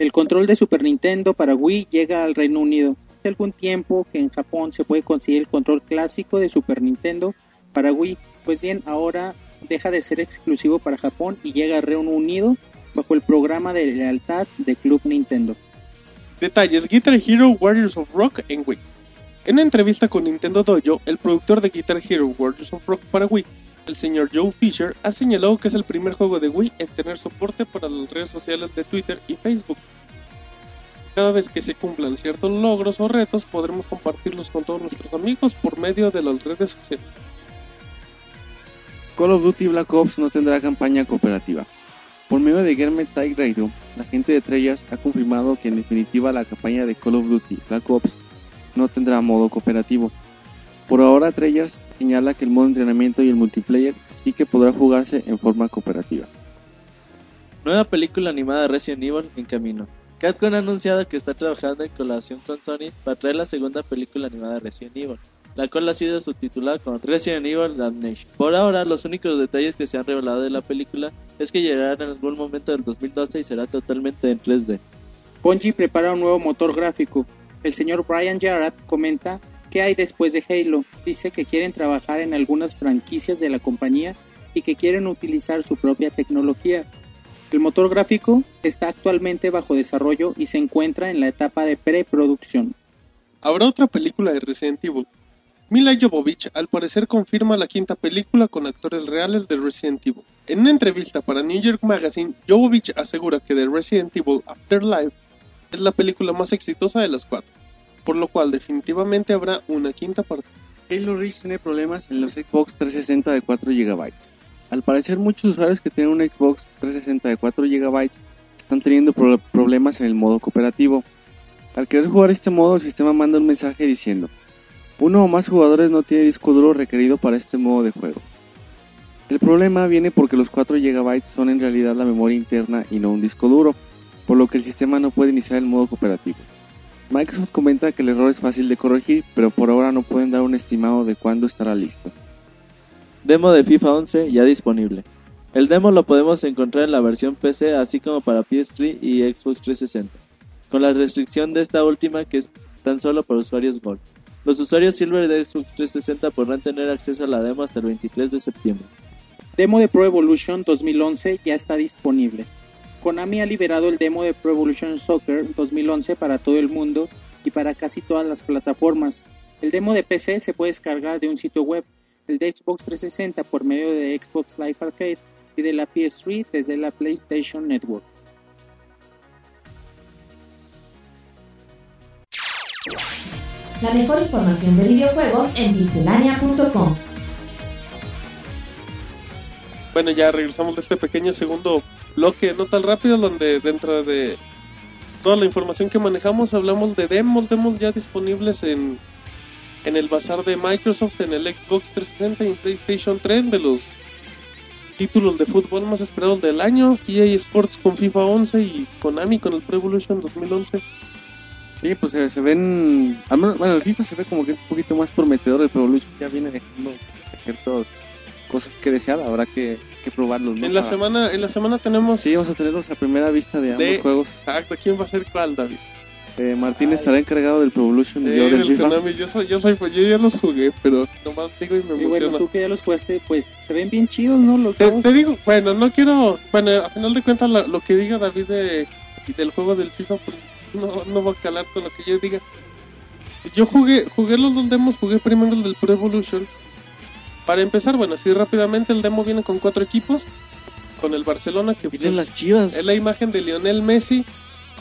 El control de Super Nintendo para Wii llega al Reino Unido. Hace algún tiempo que en Japón se puede conseguir el control clásico de Super Nintendo para Wii. Pues bien, ahora deja de ser exclusivo para Japón y llega al Reino Unido bajo el programa de lealtad de Club Nintendo. Detalles: Guitar Hero Warriors of Rock en Wii. En una entrevista con Nintendo Dojo, el productor de Guitar Hero Warriors of Rock para Wii, el señor Joe Fisher, ha señalado que es el primer juego de Wii en tener soporte para las redes sociales de Twitter y Facebook. Cada vez que se cumplan ciertos logros o retos, podremos compartirlos con todos nuestros amigos por medio de las redes sociales. Call of Duty Black Ops no tendrá campaña cooperativa. Por medio de Gamer Tag Radio, la gente de Treyarch ha confirmado que en definitiva la campaña de Call of Duty Black Ops no tendrá modo cooperativo. Por ahora Treyarch señala que el modo entrenamiento y el multiplayer sí que podrá jugarse en forma cooperativa. Nueva película animada de Resident Evil en camino. Capcom ha anunciado que está trabajando en colaboración con Sony para traer la segunda película animada de Resident Evil, la cual ha sido subtitulada como Resident Evil Damnation. Por ahora, los únicos detalles que se han revelado de la película es que llegará en algún momento del 2012 y será totalmente en 3D. Bungie prepara un nuevo motor gráfico. El señor Brian Jarrett comenta qué hay después de Halo. Dice que quieren trabajar en algunas franquicias de la compañía y que quieren utilizar su propia tecnología. El motor gráfico está actualmente bajo desarrollo y se encuentra en la etapa de preproducción. Habrá otra película de Resident Evil. Mila Jovovich al parecer confirma la quinta película con actores reales de Resident Evil. En una entrevista para New York Magazine, Jovovich asegura que The Resident Evil Afterlife es la película más exitosa de las cuatro, por lo cual definitivamente habrá una quinta parte. Halo Reach tiene problemas en los Xbox 360 de 4 GB. Al parecer muchos usuarios que tienen un Xbox 360 de 4 GB están teniendo pro- problemas en el modo cooperativo. Al querer jugar este modo, el sistema manda un mensaje diciendo, uno o más jugadores no tiene disco duro requerido para este modo de juego. El problema viene porque los 4 GB son en realidad la memoria interna y no un disco duro, por lo que el sistema no puede iniciar el modo cooperativo. Microsoft comenta que el error es fácil de corregir, pero por ahora no pueden dar un estimado de cuándo estará listo. Demo de FIFA 11 ya disponible. El demo lo podemos encontrar en la versión PC así como para PS3 y Xbox 360, con la restricción de esta última que es tan solo para usuarios Gold. Los usuarios Silver de Xbox 360 podrán tener acceso a la demo hasta el 23 de septiembre. Demo de Pro Evolution 2011 ya está disponible. Konami ha liberado el demo de Pro Evolution Soccer 2011 para todo el mundo y para casi todas las plataformas. El demo de PC se puede descargar de un sitio web, el de Xbox 360 por medio de Xbox Live Arcade y de la PS3 desde la PlayStation Network. La mejor información de videojuegos en pixelania.com. Bueno, ya regresamos de este pequeño segundo bloque, no tan rápido, donde dentro de toda la información que manejamos hablamos de demos, demos ya disponibles en, en el bazar de Microsoft, en el Xbox 360 y en PlayStation 3 de los títulos de fútbol más esperados del año, EA Sports con FIFA 11 y Konami con el Pro Evolution 2011. Sí, pues se, se ven. bueno, el FIFA se ve como que un poquito más prometedor. El Pro Evolution ya viene dejando ciertas cosas que desear. Habrá que, que probarlos. ¿no? En la Para- semana en la semana tenemos Sí, vamos a tenerlos a primera vista de ambos juegos. Exacto, ¿quién va a ser cuál, David? Eh, Martín estará encargado del Pro Evolution y Eh, yo del FIFA. Konami, yo soy, yo soy, pues, yo ya los jugué, pero nomás digo y me Y bueno, emociona. tú que ya los jugaste, pues se ven bien chidos, ¿no? Los Te, juegos. te digo, bueno, no quiero, bueno, a final de cuentas la- lo que diga David de, del juego del FIFA, pues no, no va a calar con lo que yo diga. Yo jugué, jugué los dos demos, jugué primero el del Pro Evolution. Para empezar, bueno, así rápidamente el demo viene con cuatro equipos, con el Barcelona que Miren las chivas. es la imagen de Lionel Messi,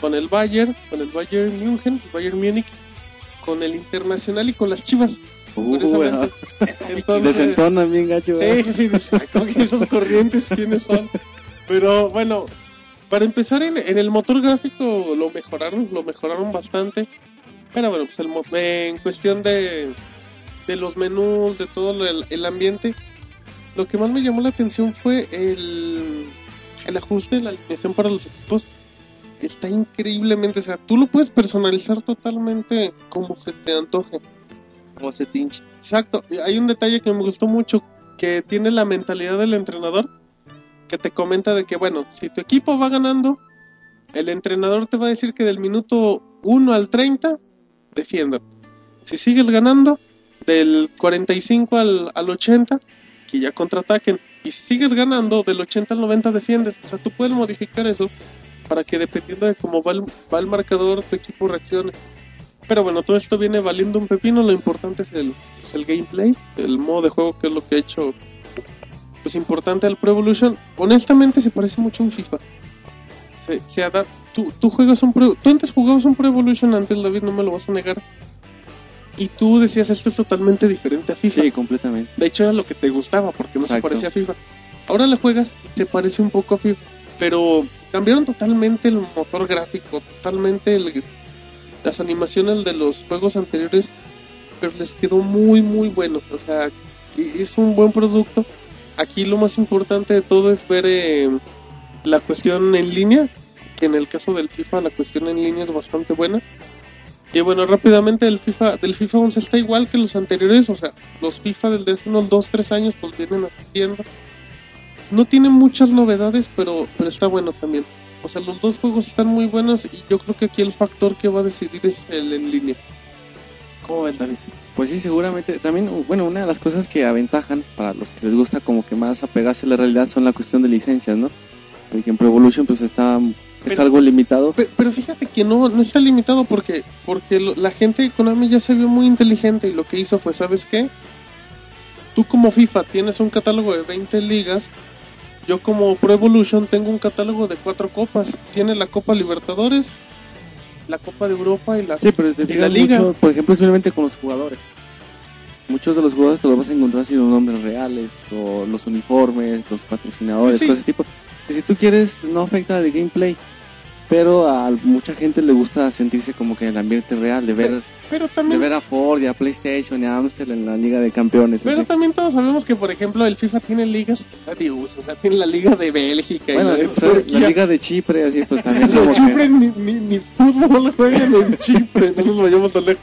con el Bayern, con el Bayern München, Bayern Múnich, con el Internacional y con las Chivas. Uh, curiosamente. Entonces- Desentonan bien gacho. ¿verdad? Sí, sí, sí, como que esos corrientes quiénes son. Pero bueno, para empezar en, en el motor gráfico lo mejoraron, lo mejoraron bastante. Pero bueno, pues el, mo- en cuestión de, de los menús, de todo el, el ambiente, lo que más me llamó la atención fue el, el ajuste de la alineación para los equipos. Está increíblemente, o sea, tú lo puedes personalizar totalmente como se te antoje. Como se tinche. Exacto, y hay un detalle que me gustó mucho, que tiene la mentalidad del entrenador, que te comenta de que, bueno, si tu equipo va ganando, el entrenador te va a decir que del minuto 1 al 30, defiendan. Si sigues ganando, del 45 al, al 80, que ya contraataquen. Y si sigues ganando, del 80 al 90 defiendes. O sea, tú puedes modificar eso para que dependiendo de cómo va el, va el marcador, tu equipo reaccione. Pero bueno, todo esto viene valiendo un pepino. Lo importante es el, pues, el gameplay, el modo de juego, que es lo que ha hecho pues importante al Pro Evolution. Honestamente, se parece mucho a un FIFA. Se, se adap- tú, tú juegas un Pro, tú antes jugabas un Pro Evolution antes, David, no me lo vas a negar. Y tú decías, esto es totalmente diferente a FIFA. Sí, completamente. De hecho, era lo que te gustaba porque no Exacto. se parecía a FIFA. Ahora le juegas y se parece un poco a FIFA. Pero cambiaron totalmente el motor gráfico, totalmente el- las animaciones de los juegos anteriores. Pero les quedó muy, muy bueno. O sea, es un buen producto. Aquí lo más importante de todo es ver eh, la cuestión en línea. Que en el caso del FIFA, la cuestión en línea es bastante buena. Y bueno, rápidamente el FIFA, del FIFA 11 está igual que los anteriores, o sea, los FIFA desde hace unos 2, 3 años pues vienen asistiendo. No tiene muchas novedades, pero, pero está bueno también. O sea, los dos juegos están muy buenos y yo creo que aquí el factor que va a decidir es el en línea. ¿Cómo ven, David? Pues sí, seguramente. También, bueno, una de las cosas que aventajan para los que les gusta como que más apegarse a la realidad son la cuestión de licencias, ¿no? Porque en Pro Evolution pues está, está Pero- algo limitado. Pe- Pero, fíjate que no, no está limitado porque, porque lo- la gente de Konami ya se vio muy inteligente y lo que hizo fue, ¿sabes qué? Tú como FIFA tienes un catálogo de 20 ligas, yo como Pro Evolution tengo un catálogo de cuatro copas. Tiene la Copa Libertadores, la Copa de Europa y la... Sí, pero te Y la liga. mucho, por ejemplo, simplemente con los jugadores. Muchos de los jugadores te los vas a encontrar sin los nombres reales, o los uniformes, los patrocinadores, Sí. todo ese tipo. Que si tú quieres, no afecta al gameplay. Pero a mucha gente le gusta sentirse como que en el ambiente real, de ver, Pero de también... ver a Ford y a PlayStation y a Amstel en la Liga de Campeones. Pero así. también todos sabemos que, por ejemplo, el FIFA tiene ligas, adiós, o sea, tiene la Liga de Bélgica Bueno, y la de. Liga de Chipre, así pues también que... Ni, ni, ni fútbol juegan en Chipre, no nos vayamos tan lejos.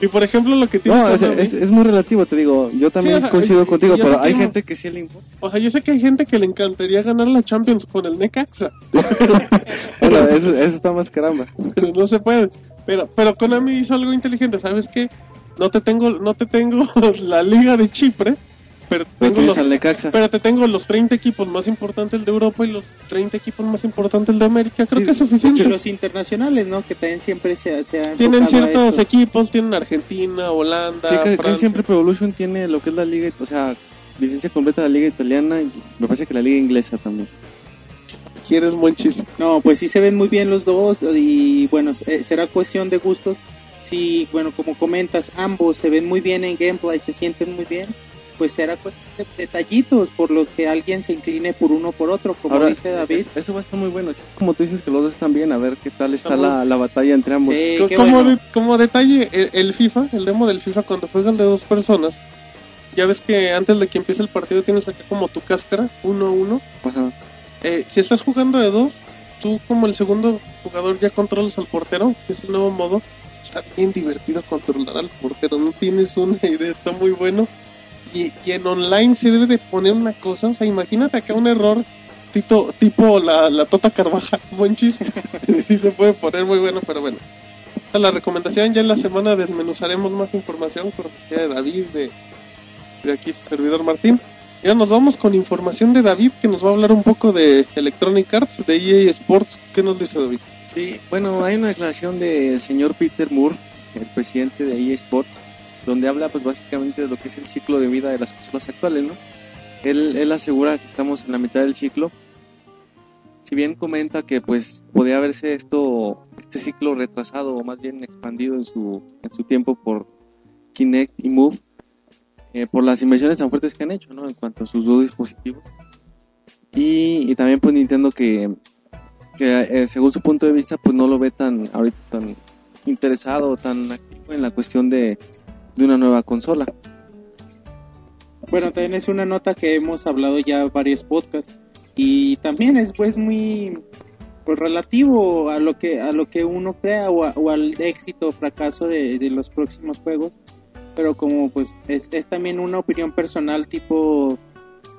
Y por ejemplo, lo que tiene No, es, es, es muy relativo, te digo. Yo también coincido y- contigo, y pero hay tengo- gente que sí le importa. O sea, yo sé que hay gente que le encantaría ganar la Champions con el Necaxa, Bueno, eso, eso está más caramba. pero no se puede. Pero, pero Konami hizo algo inteligente, ¿sabes qué? No te tengo, no te tengo la Liga de Chipre, pero te tengo los, pero te tengo los 30 equipos más importantes de Europa y los 30 equipos más importantes de América. Creo Sí, que es suficiente. los internacionales, ¿no? Que también siempre se, Tienen ciertos equipos, tienen Argentina, Holanda, Sí, que, que Francia. siempre Pro Evolution tiene lo que es la liga, o sea, licencia completa de la liga italiana y me parece que la liga inglesa también. Quieres buen chiste. No, pues sí se ven muy bien los dos y bueno, eh, será cuestión de gustos. Si, bueno, como comentas, ambos se ven muy bien en gameplay, se sienten muy bien, pues será cuestión de detallitos por lo que alguien se incline por uno o por otro, como Ahora, dice David. es- eso va a estar muy bueno. como tú dices que los dos están bien, a ver qué tal está la, la batalla entre ambos. Sí, como, bueno. de- como detalle, el, el FIFA, el demo del FIFA, cuando juegas de dos personas, ya ves que antes de que empiece el partido tienes acá como tu cáscara, uno a uno. Ajá. Eh, si estás jugando de dos, tú como el segundo jugador ya controlas al portero, que es el nuevo modo. Está bien divertido controlar al portero, no tienes una idea, está muy bueno. Y, y en online se debe de poner una cosa, o sea, imagínate acá un error tito, tipo la, la Tota Carvajal, chiste. Sí se puede poner muy bueno, pero bueno. Es la recomendación, ya en la semana desmenuzaremos más información, cortesía de David, de, de aquí su servidor Martín. Ya nos vamos con información de David, que nos va a hablar un poco de Electronic Arts, de EA Sports. ¿Qué nos dice David? Sí, bueno, hay una declaración del señor Peter Moore, el presidente de EA Sports, donde habla pues básicamente de lo que es el ciclo de vida de las consolas actuales, ¿no? Él, él asegura que estamos en la mitad del ciclo. Si bien comenta que pues podría haberse esto, este ciclo retrasado o más bien expandido en su, en su tiempo por Kinect y Move, eh, por las inversiones tan fuertes que han hecho, ¿no? En cuanto a sus dos dispositivos. Y, y también pues Nintendo que que eh, según su punto de vista pues no lo ve tan ahorita tan interesado tan activo en la cuestión de, de una nueva consola. Bueno, también es una nota que hemos hablado ya varios podcasts y también es pues muy pues relativo a lo que a lo que uno crea o, a- o al éxito o fracaso de, de los próximos juegos, pero como pues es, es también una opinión personal tipo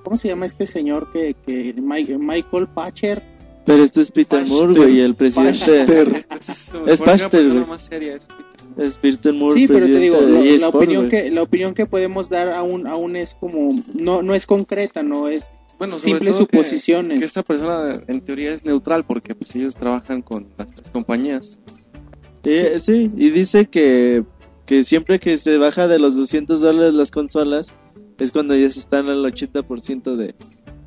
¿cómo se llama este señor que, que Mi- Michael Patcher? Pero este es Peter Pachter. Moore, güey, el presidente. Es Pachter, güey. más seria, es Peter Moore, Sí, pero te digo, de lo- la, opinión güey. que, la opinión que podemos dar aún, aún es como, no, no es concreta, no es Bueno, simples todo que- suposiciones. Que esta persona en teoría es neutral porque pues ellos trabajan con las tres compañías. Eh, sí, y dice que, que siempre que se baja de los 200 dólares las consolas, es cuando ya se están al 80% de,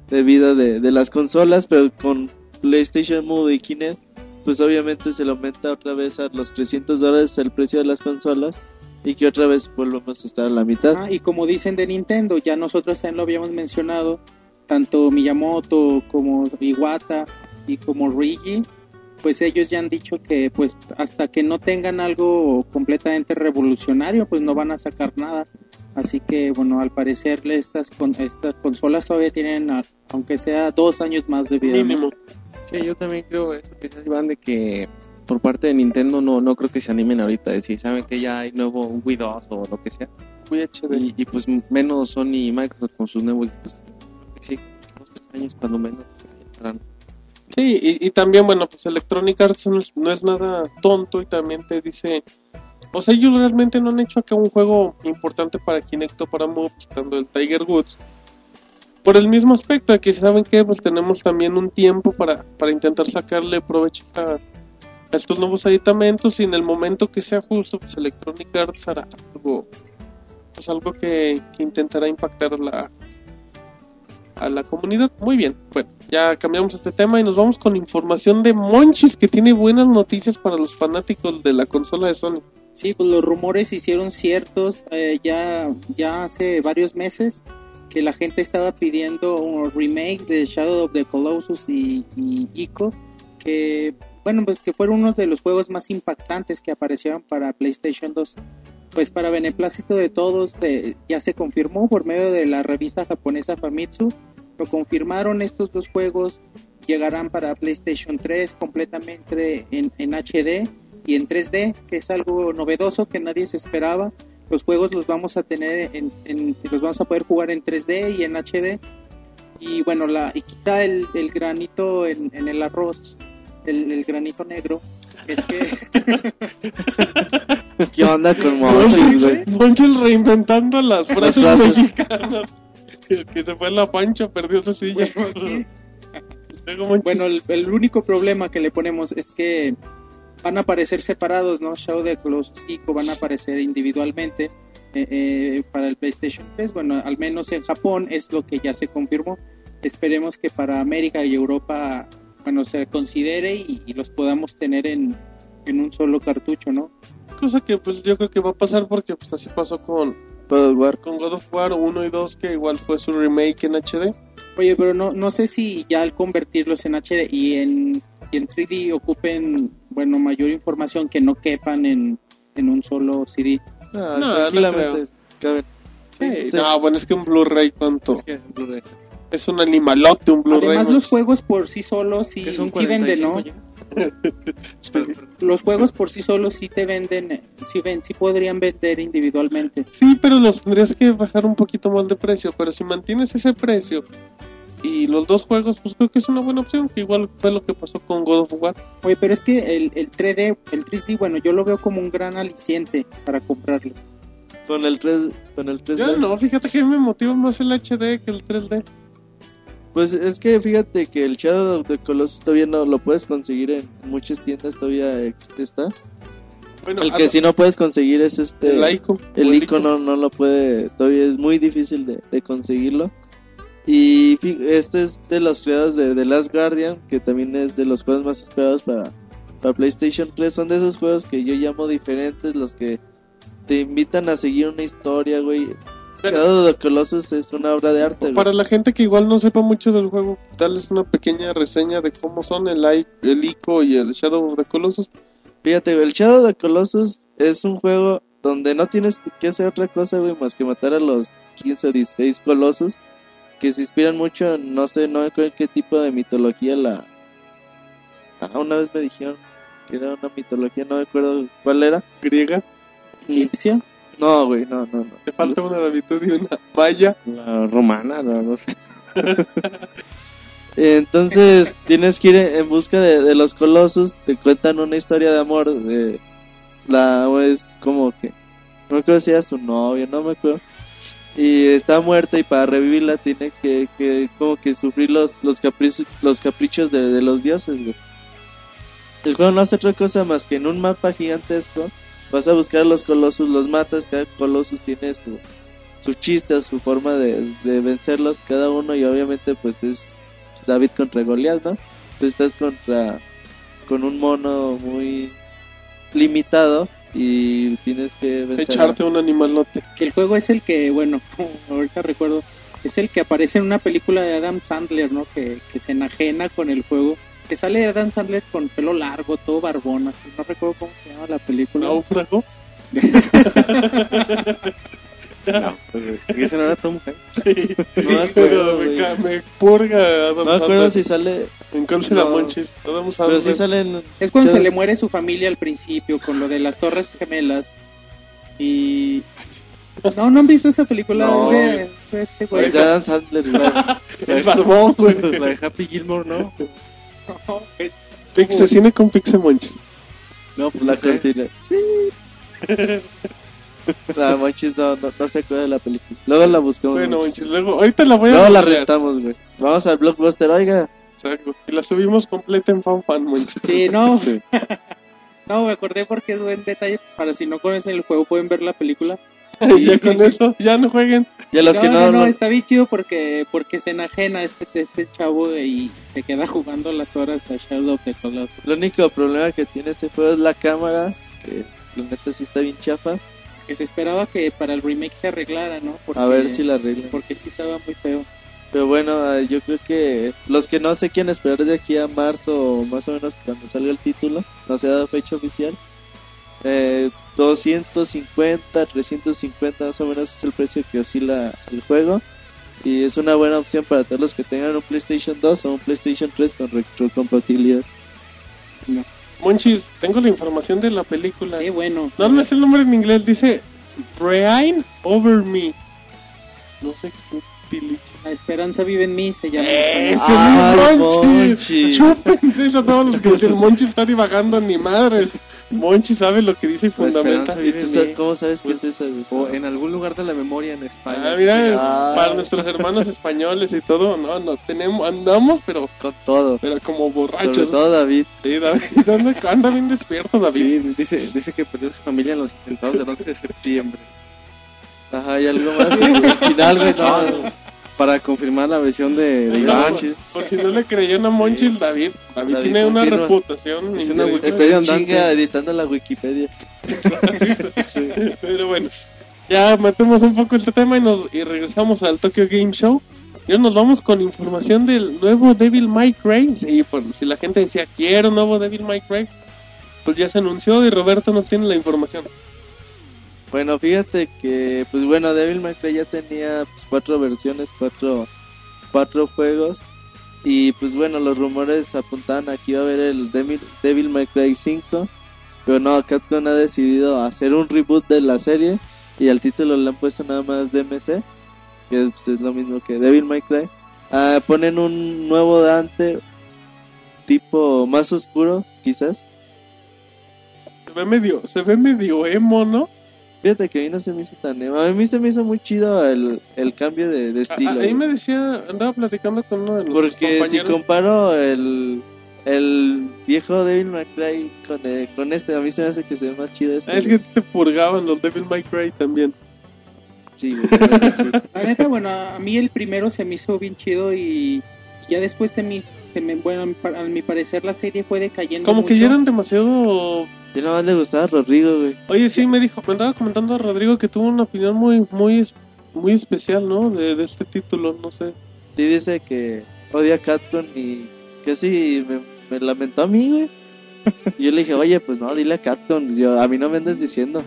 de vida de, de las consolas, pero con PlayStation Move y Kinect, pues obviamente se le aumenta otra vez a los 300 dólares el precio de las consolas y que otra vez volvemos a estar a la mitad. Ah, y como dicen de Nintendo, ya nosotros también lo habíamos mencionado, tanto Miyamoto como Iwata y como Rigi, pues ellos ya han dicho que pues hasta que no tengan algo completamente revolucionario, pues no van a sacar nada. Así que bueno, al parecer estas con estas consolas todavía tienen, aunque sea dos años más de vida. ¿no? Mínimo. Sí, yo también creo eso que Iván de que por parte de Nintendo no, no creo que se animen ahorita decir, saben que ya hay nuevo Wii 2 o lo que sea. Muy HD. Y, y, pues menos Sony y Microsoft con sus nuevos dispositivos. Sí, dos, tres años cuando menos estarán. Sí, y, y también, bueno, pues Electronic Arts no es, no es nada tonto y también te dice... O sea, ellos realmente no han hecho acá un juego importante para Kinect o para Move, quitando el Tiger Woods. Por el mismo aspecto que saben que pues tenemos también un tiempo para, para intentar sacarle provecho a, estos nuevos aditamentos y en el momento que sea justo, pues Electronic Arts hará algo, pues algo que, que intentará impactar la, a la comunidad. Muy bien, bueno, ya cambiamos este tema y nos vamos con información de Monchis que tiene buenas noticias para los fanáticos de la consola de Sony. Sí, pues los rumores hicieron ciertos eh, ya, ya hace varios meses que la gente estaba pidiendo unos remakes de Shadow of the Colossus y, y Ico, que bueno, pues que fueron uno de los juegos más impactantes que aparecieron para PlayStation 2. Pues para beneplácito de todos, ya se confirmó por medio de la revista japonesa Famitsu, lo confirmaron estos dos juegos, llegarán para PlayStation 3 completamente en, en HD y en 3D, que es algo novedoso que nadie se esperaba. Los juegos los vamos a tener en, en- los vamos a poder jugar en 3D y en HD. Y bueno, la y quita el, el granito en, en el arroz, el, el granito negro, es que ¿Qué onda con Monchis, güey? Monchis reinventando las frases frases. mexicanas. El que se fue a la pancha perdió su silla. Bueno, aquí- Luego Monchis- Bueno, el, el único problema que le ponemos es que van a aparecer separados, ¿no? Shadow de Colossus y Ico van a aparecer individualmente eh, eh, para el PlayStation 3. Bueno, al menos en Japón es lo que ya se confirmó. Esperemos que para América y Europa, bueno, se considere y, y los podamos tener en, en un solo cartucho, ¿no? cosa que pues yo creo que va a pasar porque pues así pasó con, God of War. con God of War 1 y 2 que igual fue su remake en HD. Oye, pero no, no sé si ya al convertirlos en HD y en, y en 3D ocupen, bueno, mayor información que no quepan en, en un solo CD. No, No, tranquilamente. caben. Sí, Sí. No, bueno, es que un Blu-ray, ¿cuánto? Es que Blu-ray. Es un animalote un Blu-ray. Además, ¿no? los juegos por sí solos sí, sí venden, 45 ¿no? gigas. Los juegos por sí solos sí te venden, sí, ven, sí podrían vender individualmente. Sí, pero los tendrías que bajar un poquito más de precio. Pero si mantienes ese precio y los dos juegos, pues creo que es una buena opción. Que igual fue lo que pasó con God of War. Oye, pero es que el, el 3D, el 3D, bueno, yo lo veo como un gran aliciente para comprarlos. Con el 3 con el 3D. Ya no, fíjate que me motiva más el HD que el 3D. Pues es que fíjate que el Shadow of the Colossus todavía no lo puedes conseguir en muchas tiendas, todavía está. Bueno, El que sí no puedes conseguir es este... el Ico. El icono no, no lo puede, todavía es muy difícil de, de conseguirlo. Y este es de los creados de The Last Guardian, que también es de los juegos más esperados para, para PlayStation 3. Son de esos juegos que yo llamo diferentes, los que te invitan a seguir una historia, güey. Shadow of the Colossus es una obra de arte, güey. Para la gente que igual no sepa mucho del juego, darles una pequeña reseña de cómo son el, I- el Ico y el Shadow of the Colossus. Fíjate, güey, el Shadow of the Colossus es un juego donde no tienes que hacer otra cosa, güey, más que matar a los 15 o 16 colosos que se inspiran mucho, en, no sé, no me acuerdo en qué tipo de mitología la... Ah, una vez me dijeron que era una mitología, no me acuerdo cuál era. Griega, Egipcia. No, güey, no, no, no. te falta una Davitud y una Maya. La romana, la, no sé. Entonces tienes que ir en busca de, de los colosos, te cuentan una historia de amor, de la es como que no me acuerdo si era su novio, no me acuerdo. y está muerta y para revivirla tiene que, que como que sufrir los, los, caprichos, los caprichos de, de los dioses, güey. El juego no hace otra cosa más que en un mapa gigantesco vas a buscar a los colosos, los matas, cada colosus tiene su, su chiste, su forma de, de vencerlos cada uno y obviamente pues es pues, David contra Goliath, ¿no? Tú estás contra con un mono muy limitado y tienes que vencer. Echarte un animalote. Que el juego es el que, bueno, ahorita recuerdo, es el que aparece en una película de Adam Sandler, ¿no? Que, que se enajena con el juego. Que sale Adam Sandler con pelo largo, todo barbón, así. No recuerdo cómo se llama la película. Náufrago. No, pues, ese no era Tom Hanks. Sí, No sí, me acuerdo, pero me, me purga Adam No me acuerdo si sale, En de No. Monchis. Adam pero sí sale en... Es cuando se le muere su familia al principio, con lo de las Torres Gemelas. Y. No, no han visto esa película No. Es de, de este güey. Es de Adam Sandler. El barbón, güey. La de Happy Gilmore, ¿no? No, es- Pixe Cine con Pixe Monchis. No, pues La sé. cortina. Sí. La Monchis no, no, no se acuerda de la película. Luego la buscamos. Bueno, Monchis. Luego, ahorita la voy a Luego la rentamos, güey. Vamos al blockbuster, oiga. Exacto. Y la subimos completa en FanFan, Monchis. Sí, no. Sí. No, me acordé porque es buen detalle. Para si no conocen el juego, pueden ver la película. Y ya con eso, ya no jueguen. Y a los no, que no, no, no, está bien chido porque, porque se enajena este, este chavo y se queda jugando las horas a Shadow of the Colossus. El único problema que tiene este juego es la cámara, que la neta sí está bien chafa. Que se esperaba que para el remake se arreglara, ¿no? Porque, A ver si la arreglan. Porque sí estaba muy feo. Pero bueno, eh, yo creo que los que no se quieren esperar de aquí a marzo, o más o menos cuando salga el título, no se ha dado fecha oficial. Eh, 250, 350 más o menos es el precio que oscila el juego. Y es una buena opción para todos los que tengan un PlayStation 2 o un PlayStation 3 con retrocompatibilidad. Monchis, tengo la información de la película. Qué bueno. No, no es el nombre en inglés, dice Reign Over Me. No sé qué. La esperanza vive en mí, se llama. ¡Ese es ¡Ay, mi Monchis! Monchis! Chúpense eso a todos los que dicen Monchis está divagando ni madre. Monchis sabe lo que dice y fundamenta. esperanza ¿Y tú vive en sa- mí. cómo sabes Pues, qué es eso? güey? O en algún lugar de la memoria en España. Ah, mira, Ah. para nuestros hermanos españoles y todo, no, no tenemos, andamos, pero, Con todo. pero como borrachos. Sobre todo David. Sí, David, anda, anda bien despierto, David. Sí, dice, dice que perdió su familia en los atentados del 11 de septiembre. Ajá, y algo más. Al final, güey, no. Para confirmar la versión de, de Iván. por, por si no le creían a Monchis, David, David, David tiene una reputación. Es una andante. editando la Wikipedia. Pero bueno, ya matemos un poco este tema y, nos, y regresamos al Tokyo Game Show. Ya nos vamos con información del nuevo Devil May Cry. Sí, por si la gente decía, quiero un nuevo Devil May Cry, pues ya se anunció y Roberto nos tiene la información. Bueno, fíjate que, pues bueno, Devil May Cry ya tenía pues, cuatro versiones, cuatro, cuatro juegos. Y pues bueno, los rumores apuntaban a que iba a haber el Devil, Devil May Cry 5. Pero no, Capcom ha decidido hacer un reboot de la serie. Y al título le han puesto nada más DMC. Que pues, es lo mismo que Devil May Cry. Ah, ponen un nuevo Dante. Tipo más oscuro, quizás. Se ve medio, se ve medio emo, ¿no? Fíjate que a mí no se me hizo tan emo. A mí se me hizo muy chido el, el cambio de, de estilo. a- ahí güey. me decía, andaba platicando con uno de los Porque si compañeros. comparo el, el viejo Devil May Cry con, eh, con este, a mí se me hace que se ve más chido este. Ah, es que te purgaban los Devil May Cry también. Güey, sí. La neta, bueno, a mí el primero se me hizo bien chido y ya después se me, se me bueno, a mi pa- a mi parecer la serie fue decayendo Como que ya eran demasiado Yo nada más le gustaba a Rodrigo, güey. Oye, sí, me dijo, me andaba comentando a Rodrigo que tuvo una opinión muy, muy, muy especial, ¿no? De, de este título, no sé. Sí dice que odia a Capcom y casi me, me lamentó a mí, güey. Y yo le dije, oye, pues no, dile a. Yo, a mí no me andes diciendo.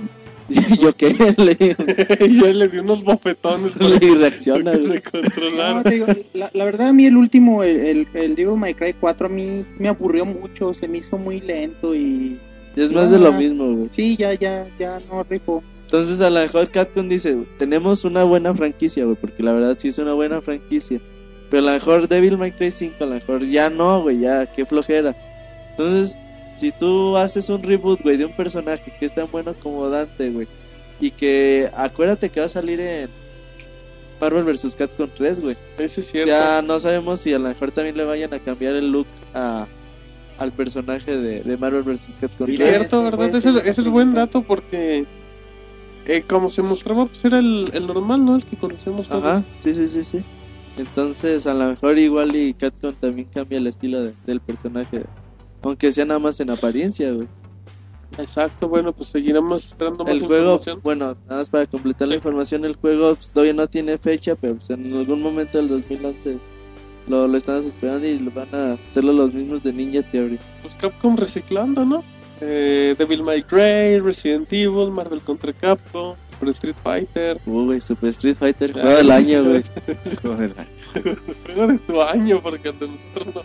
Y yo, ¿qué? Le, y ya le dio unos bofetones para le reacciona, que se controlara. No, te digo, la, la verdad a mí el último, el, el, el Devil May Cry 4 a mí me aburrió mucho, se me hizo muy lento y Y es más de lo mismo, güey. sí, ya, ya, ya no rifó. Entonces a lo mejor Capcom dice, tenemos una buena franquicia, güey, porque la verdad sí es una buena franquicia. Pero a lo mejor Devil May Cry 5, a lo mejor ya no, güey, ya, qué flojera. Entonces, si tú haces un reboot, güey, de un personaje que es tan bueno como Dante, güey, y que acuérdate que va a salir en, Marvel vs. Capcom 3, güey. Ese es cierto. sea, no sabemos si a lo mejor también le vayan a cambiar el look a, al personaje de, de Marvel vs. Capcom Es Mira, 3. cierto, ese ¿verdad? Ese, es otro buen dato. dato porque eh, como se mostraba, pues era el, el normal, ¿no? El que conocemos todos. Ajá, sí, sí, sí, sí. Entonces, a lo mejor igual y Capcom también cambia el estilo de- del personaje. Aunque sea nada más en apariencia, güey. Exacto, bueno, pues seguiremos esperando más El juego, información. bueno, nada más para completar la información, el juego pues, todavía no tiene fecha, pero pues, en algún momento del 2011 lo, lo estamos esperando y lo van a hacerlo los mismos de Ninja Theory. Pues Capcom reciclando, ¿no? Eh, Devil May Cry, Resident Evil, Marvel contra Capcom, Super Street Fighter. Güey, Super Street Fighter, juego del año, güey. Joder. Juego de tu año, porque nosotros no.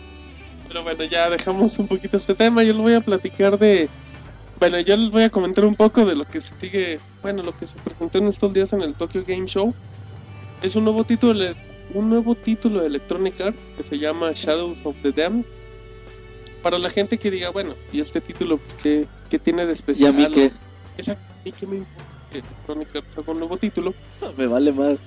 Pero bueno, ya dejamos un poquito este tema. Yo les voy a platicar de. Bueno, yo les voy a comentar un poco de lo que se sigue. Bueno, lo que se presentó en estos días en el Tokyo Game Show. Es un nuevo título, un nuevo título de Electronic Arts que se llama Shadows of the Damned. Para la gente que diga, bueno, ¿y este título qué, qué tiene de ¿Y a especial? mí qué? Exacto, ¿y qué me importa que Electronic Arts haga un nuevo título? Me vale más.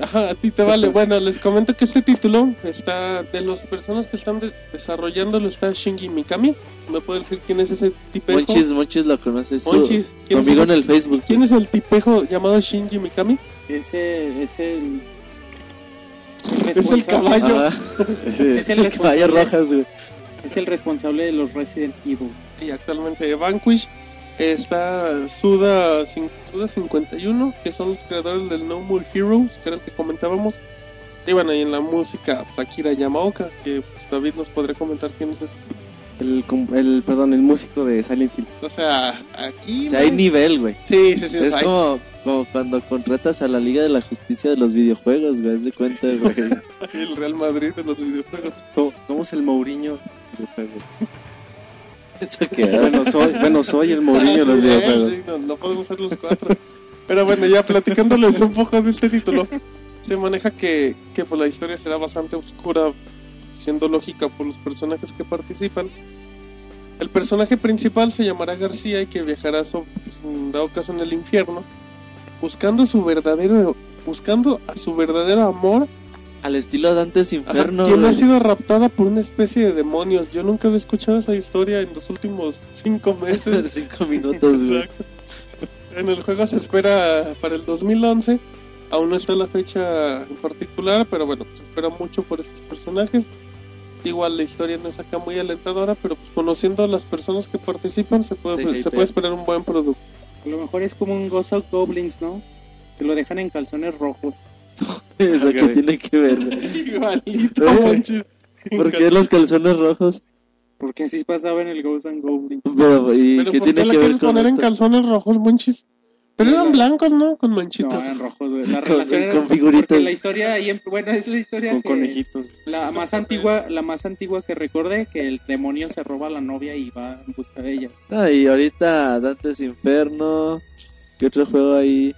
Ajá, a ti te vale. Bueno, les comento que este título está de las personas que están de- desarrollándolo está Shinji Mikami. ¿Me puede decir quién es ese tipejo? Monchis, Monchis lo conoce, es su, Monchis, su ¿quién es amigo en el Facebook. ¿Quién es el tipejo llamado Shinji Mikami? Ese es el. Es el caballo. Ajá. Es el caballo responsable. rojas, güey. Es el responsable de los Resident Evil. Y actualmente de Vanquish está Suda, Suda 51, que son los creadores del No More Heroes, que era el que comentábamos. Y bueno, y en la música, pues, Akira Yamaoka, que pues, David nos podría comentar quién es este. El, el, perdón, el músico de Silent Hill. O sea, aquí... O sea, hay nivel, güey. Sí, sí, sí. Es hay- como, como cuando contratas a la Liga de la Justicia de los videojuegos, güey. Es de cuenta, güey. El Real Madrid de los videojuegos. So- somos el Mourinho que Bueno, soy, bueno, soy el Mourinho de los no, podemos ser los cuatro. Pero bueno, ya platicándoles un poco de este título, se maneja que, que pues, la historia será bastante oscura, siendo lógica por los personajes que participan. El personaje principal se llamará García y que viajará, so- pues, en dado caso, en el infierno, buscando su verdadero, buscando a su verdadero amor Al estilo Dantes Inferno, quien ha sido raptada por una especie de demonios. Yo nunca había escuchado esa historia en los últimos cinco meses. Cinco minutos, güey. Exacto. En el juego se espera para el 2011. Aún no está la fecha en particular, pero bueno, se espera mucho por estos personajes. Igual la historia no es acá muy alentadora, pero pues, conociendo a las personas que participan se puede, Sí, se puede esperar un buen producto. A lo mejor es como un Ghost of Goblins, ¿no? Que lo dejan en calzones rojos. Eso que tiene que ver. Igualito, Eh. ¿Por qué los calzones rojos? Porque así pasaba en el Ghost and Goblins. Pero, ¿Y Pero qué ¿por qué tiene la que ver con poner en esto? calzones rojos, Monchis? Pero No, eran blancos, ¿no? Con manchitas. No, eran rojos, güey. La Con- relación era con figuritas. porque la historia ahí, em- bueno, es la historia Con que- conejitos. la más antigua, la más antigua que recordé que el demonio se roba a la novia y va en busca de ella. Ah, y ahorita Dantes Inferno. ¿Qué otro juego hay?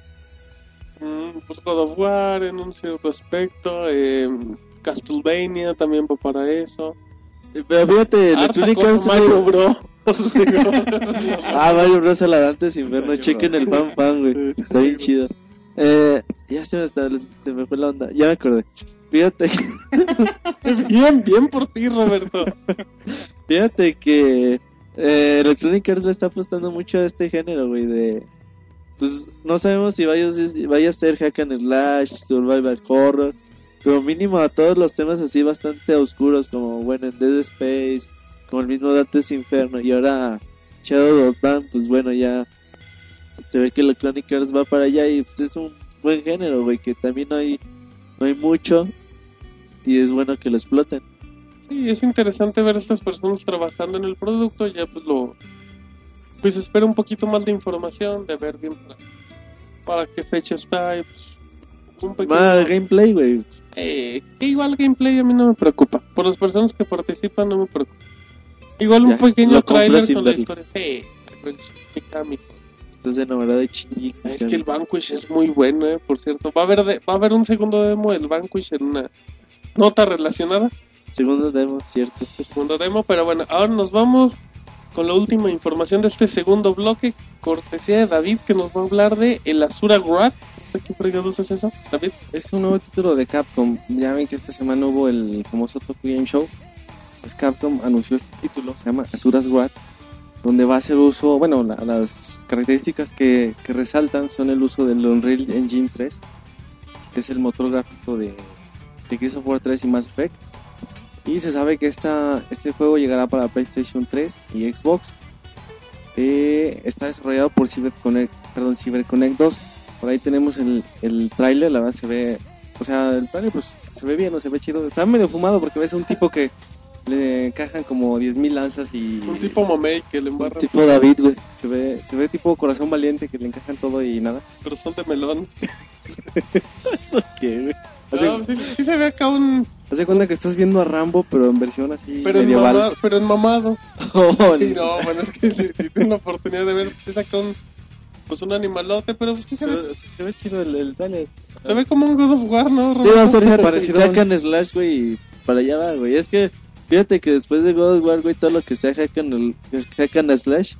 Mm, pues God of War en un cierto aspecto. eh, Castlevania también va para eso. Pero fíjate, Electronic Arts Mario Bros. Ah, Mario Bros. a la Dantes Inferno. Mario Chequen el fan fan, güey. Está bien chido. Eh, ya se me, está, se me fue la onda. Ya me acordé. Fíjate, bien, bien por ti, Roberto. fíjate que eh, Electronic Arts le está apostando mucho a este género, güey. De, pues no sabemos si vaya, a ser hack and slash, survival horror. Pero mínimo a todos los temas así bastante oscuros, como bueno, en Dead Space, como el mismo Dantes Inferno. Y ahora Shadow of Dawn, pues bueno, ya se ve que Electronic Arts va para allá y pues, es un buen género, güey, que también no hay, no hay mucho y es bueno que lo exploten. Sí, es interesante ver a estas personas trabajando en el producto. Ya pues lo. Pues espera un poquito más de información, de ver bien para, para qué fecha está. Y, pues, un pequeño- Más gameplay, güey. Eh, que igual gameplay a mí no me preocupa. Por las personas que participan no me preocupa. Igual un Ya, pequeño trailer con la historia. Sí, Mikami. Estás enamorado de Shinji. Es que el Vanquish es muy bueno, eh, por cierto. Va a haber de- va a haber un segundo demo del Vanquish en una nota relacionada. Segundo demo, cierto. Segundo demo, pero bueno, ahora nos vamos con la última información de este segundo bloque. Cortesía de David que nos va a hablar de el Asura Wrath. sé qué es eso, David. Es un nuevo título de Capcom. Ya ven que esta semana hubo el famoso Tokyo Game Show. Pues Capcom anunció este título, se llama Asuras Wrath, donde va a hacer uso, bueno, la- las características que, que resaltan son el uso del Unreal Engine 3, que es el motor gráfico de, de Gears of War 3 y Mass Effect. Y se sabe que esta, este juego llegará para PlayStation 3 y Xbox. Eh, está desarrollado por CyberConnect, perdón, CyberConnect 2. Por ahí tenemos el, el tráiler, la verdad se ve, o sea, el tráiler pues se ve bien, no se ve chido. Está medio fumado porque ves a un tipo que le encajan como 10.000 lanzas y Un tipo Momei que le embarra Tipo David, güey. se ve se ve tipo corazón valiente que le encajan todo y nada. corazón de melón. ¿Eso qué, güey? No, sí, sí se ve acá un... Haz de cuenta que estás viendo a Rambo, pero en versión así Pero en, medieval. mamado, pero en mamado. Oh, Sí, no, bueno, es que si, si tengo la oportunidad de ver, pues sí saca un... Pues un animalote, pero sí se ve, se ve chido el, el tráiler. se ve como un God of War, ¿no? Sí, va a ser Parecido a- hack and slash, güey, y para allá va, güey. Es que, fíjate que después de God of War, güey, todo lo que sea hack and, hack and slash,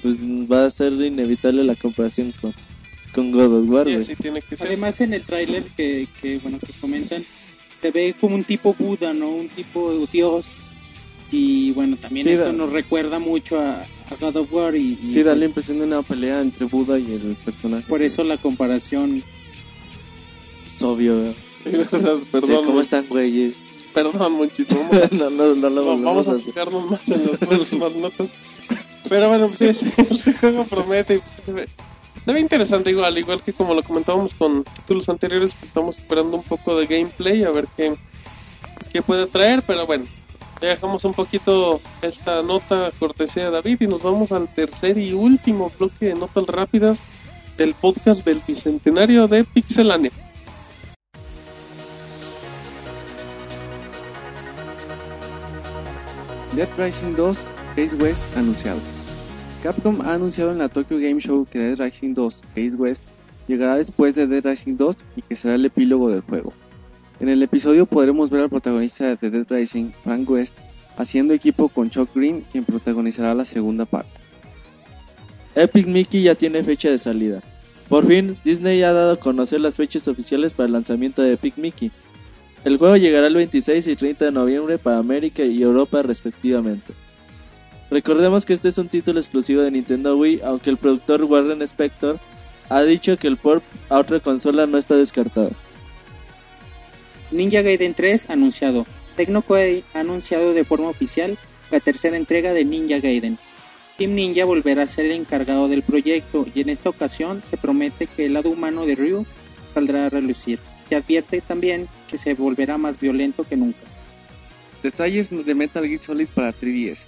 pues va a ser inevitable la comparación con, con God of War, Y güey. así tiene que ser. Además en el tráiler que, que, bueno, que comentan, se ve como un tipo Buda, ¿no? Un tipo Dios. Y bueno, también Sí, esto da- nos recuerda mucho a, a God of War y, y Sí, da pues, la impresión de una pelea entre Buda y el personaje. por eso la comparación. Es obvio. Perdón, Sí, ¿Cómo están, güeyes? perdón. Vamos, no, no, no va- vamos a fijarnos más en las próximas notas. Pero bueno, pues sí, este juego promete. y, pues, ve interesante igual, igual que como lo comentábamos con títulos anteriores, estamos esperando un poco de gameplay a ver qué, qué puede traer. Pero bueno, ya dejamos un poquito esta nota cortesía de David y nos vamos al tercer y último bloque de notas rápidas del podcast del Bicentenario de Pixelania. Dead Rising 2 Case West anunciado. Capcom ha anunciado en la Tokyo Game Show que Dead Rising 2 Case West llegará después de Dead Rising 2 y que será el epílogo del juego. En el episodio podremos ver al protagonista de Dead Rising, Frank West, haciendo equipo con Chuck Green, quien protagonizará la segunda parte. Epic Mickey ya tiene fecha de salida. Por fin, Disney ha dado a conocer las fechas oficiales para el lanzamiento de Epic Mickey. El juego llegará el 26 y 30 de noviembre para América y Europa respectivamente. Recordemos que este es un título exclusivo de Nintendo Wii, aunque el productor Warren Spector ha dicho que el port a otra consola no está descartado. Ninja Gaiden 3 anunciado. Tecno Koei ha anunciado de forma oficial la tercera entrega de Ninja Gaiden. Team Ninja volverá a ser el encargado del proyecto y en esta ocasión se promete que el lado humano de Ryu saldrá a relucir. Se advierte también que se volverá más violento que nunca. Detalles de Metal Gear Solid para 3DS.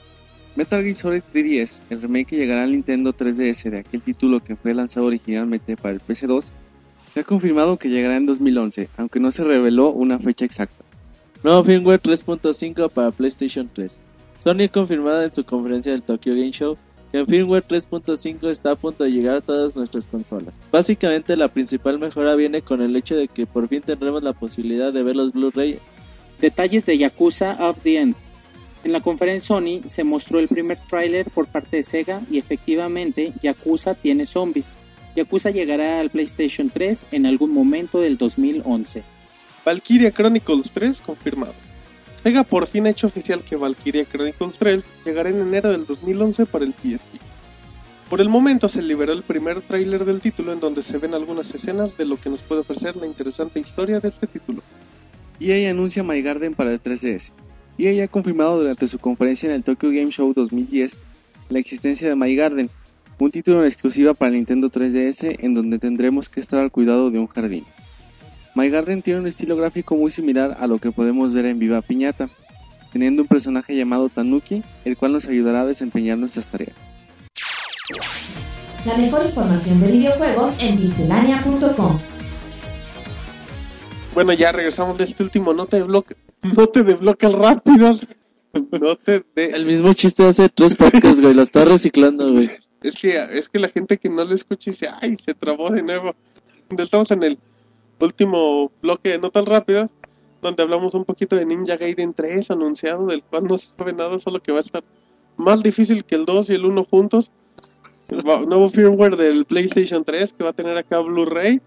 Metal Gear Solid 3DS, el remake que llegará al Nintendo 3DS de aquel título que fue lanzado originalmente para el PS2, se ha confirmado que llegará en 2011, aunque no se reveló una fecha exacta. Nuevo firmware 3.5 para PlayStation 3. Sony ha confirmado en su conferencia del Tokyo Game Show que el firmware 3.5 está a punto de llegar a todas nuestras consolas. Básicamente la principal mejora viene con el hecho de que por fin tendremos la posibilidad de ver los Blu-ray. Detalles de Yakuza of the End. En la conferencia Sony se mostró el primer tráiler por parte de Sega y efectivamente Yakuza tiene zombies. Yakuza llegará al PlayStation 3 en algún momento del 2011. Valkyria Chronicles 3 confirmado. Sega por fin ha hecho oficial que Valkyria Chronicles 3 llegará en enero del 2011 para el PSP. Por el momento se liberó el primer tráiler del título en donde se ven algunas escenas de lo que nos puede ofrecer la interesante historia de este título. EA anuncia My Garden para el 3DS. EA ha confirmado durante su conferencia en el Tokyo Game Show 2010 la existencia de My Garden, un título en exclusiva para Nintendo 3DS en donde tendremos que estar al cuidado de un jardín. My Garden tiene un estilo gráfico muy similar a lo que podemos ver en Viva Piñata, teniendo un personaje llamado Tanuki, el cual nos ayudará a desempeñar nuestras tareas. La mejor información de videojuegos en pixelania.com. Bueno, ya regresamos de este último note de bloque, note de bloque rápido. Note de El mismo chiste hace tres podcasts, güey, lo está reciclando, güey. Es que, es que la gente que no lo escucha dice, ay, se trabó de nuevo. Estamos en el último bloque de notas rápidas, donde hablamos un poquito de Ninja Gaiden 3 anunciado, del cual no se sabe nada, solo que va a estar más difícil que el 2 y el 1 juntos. El nuevo firmware del PlayStation 3 que va a tener acá Blu-ray.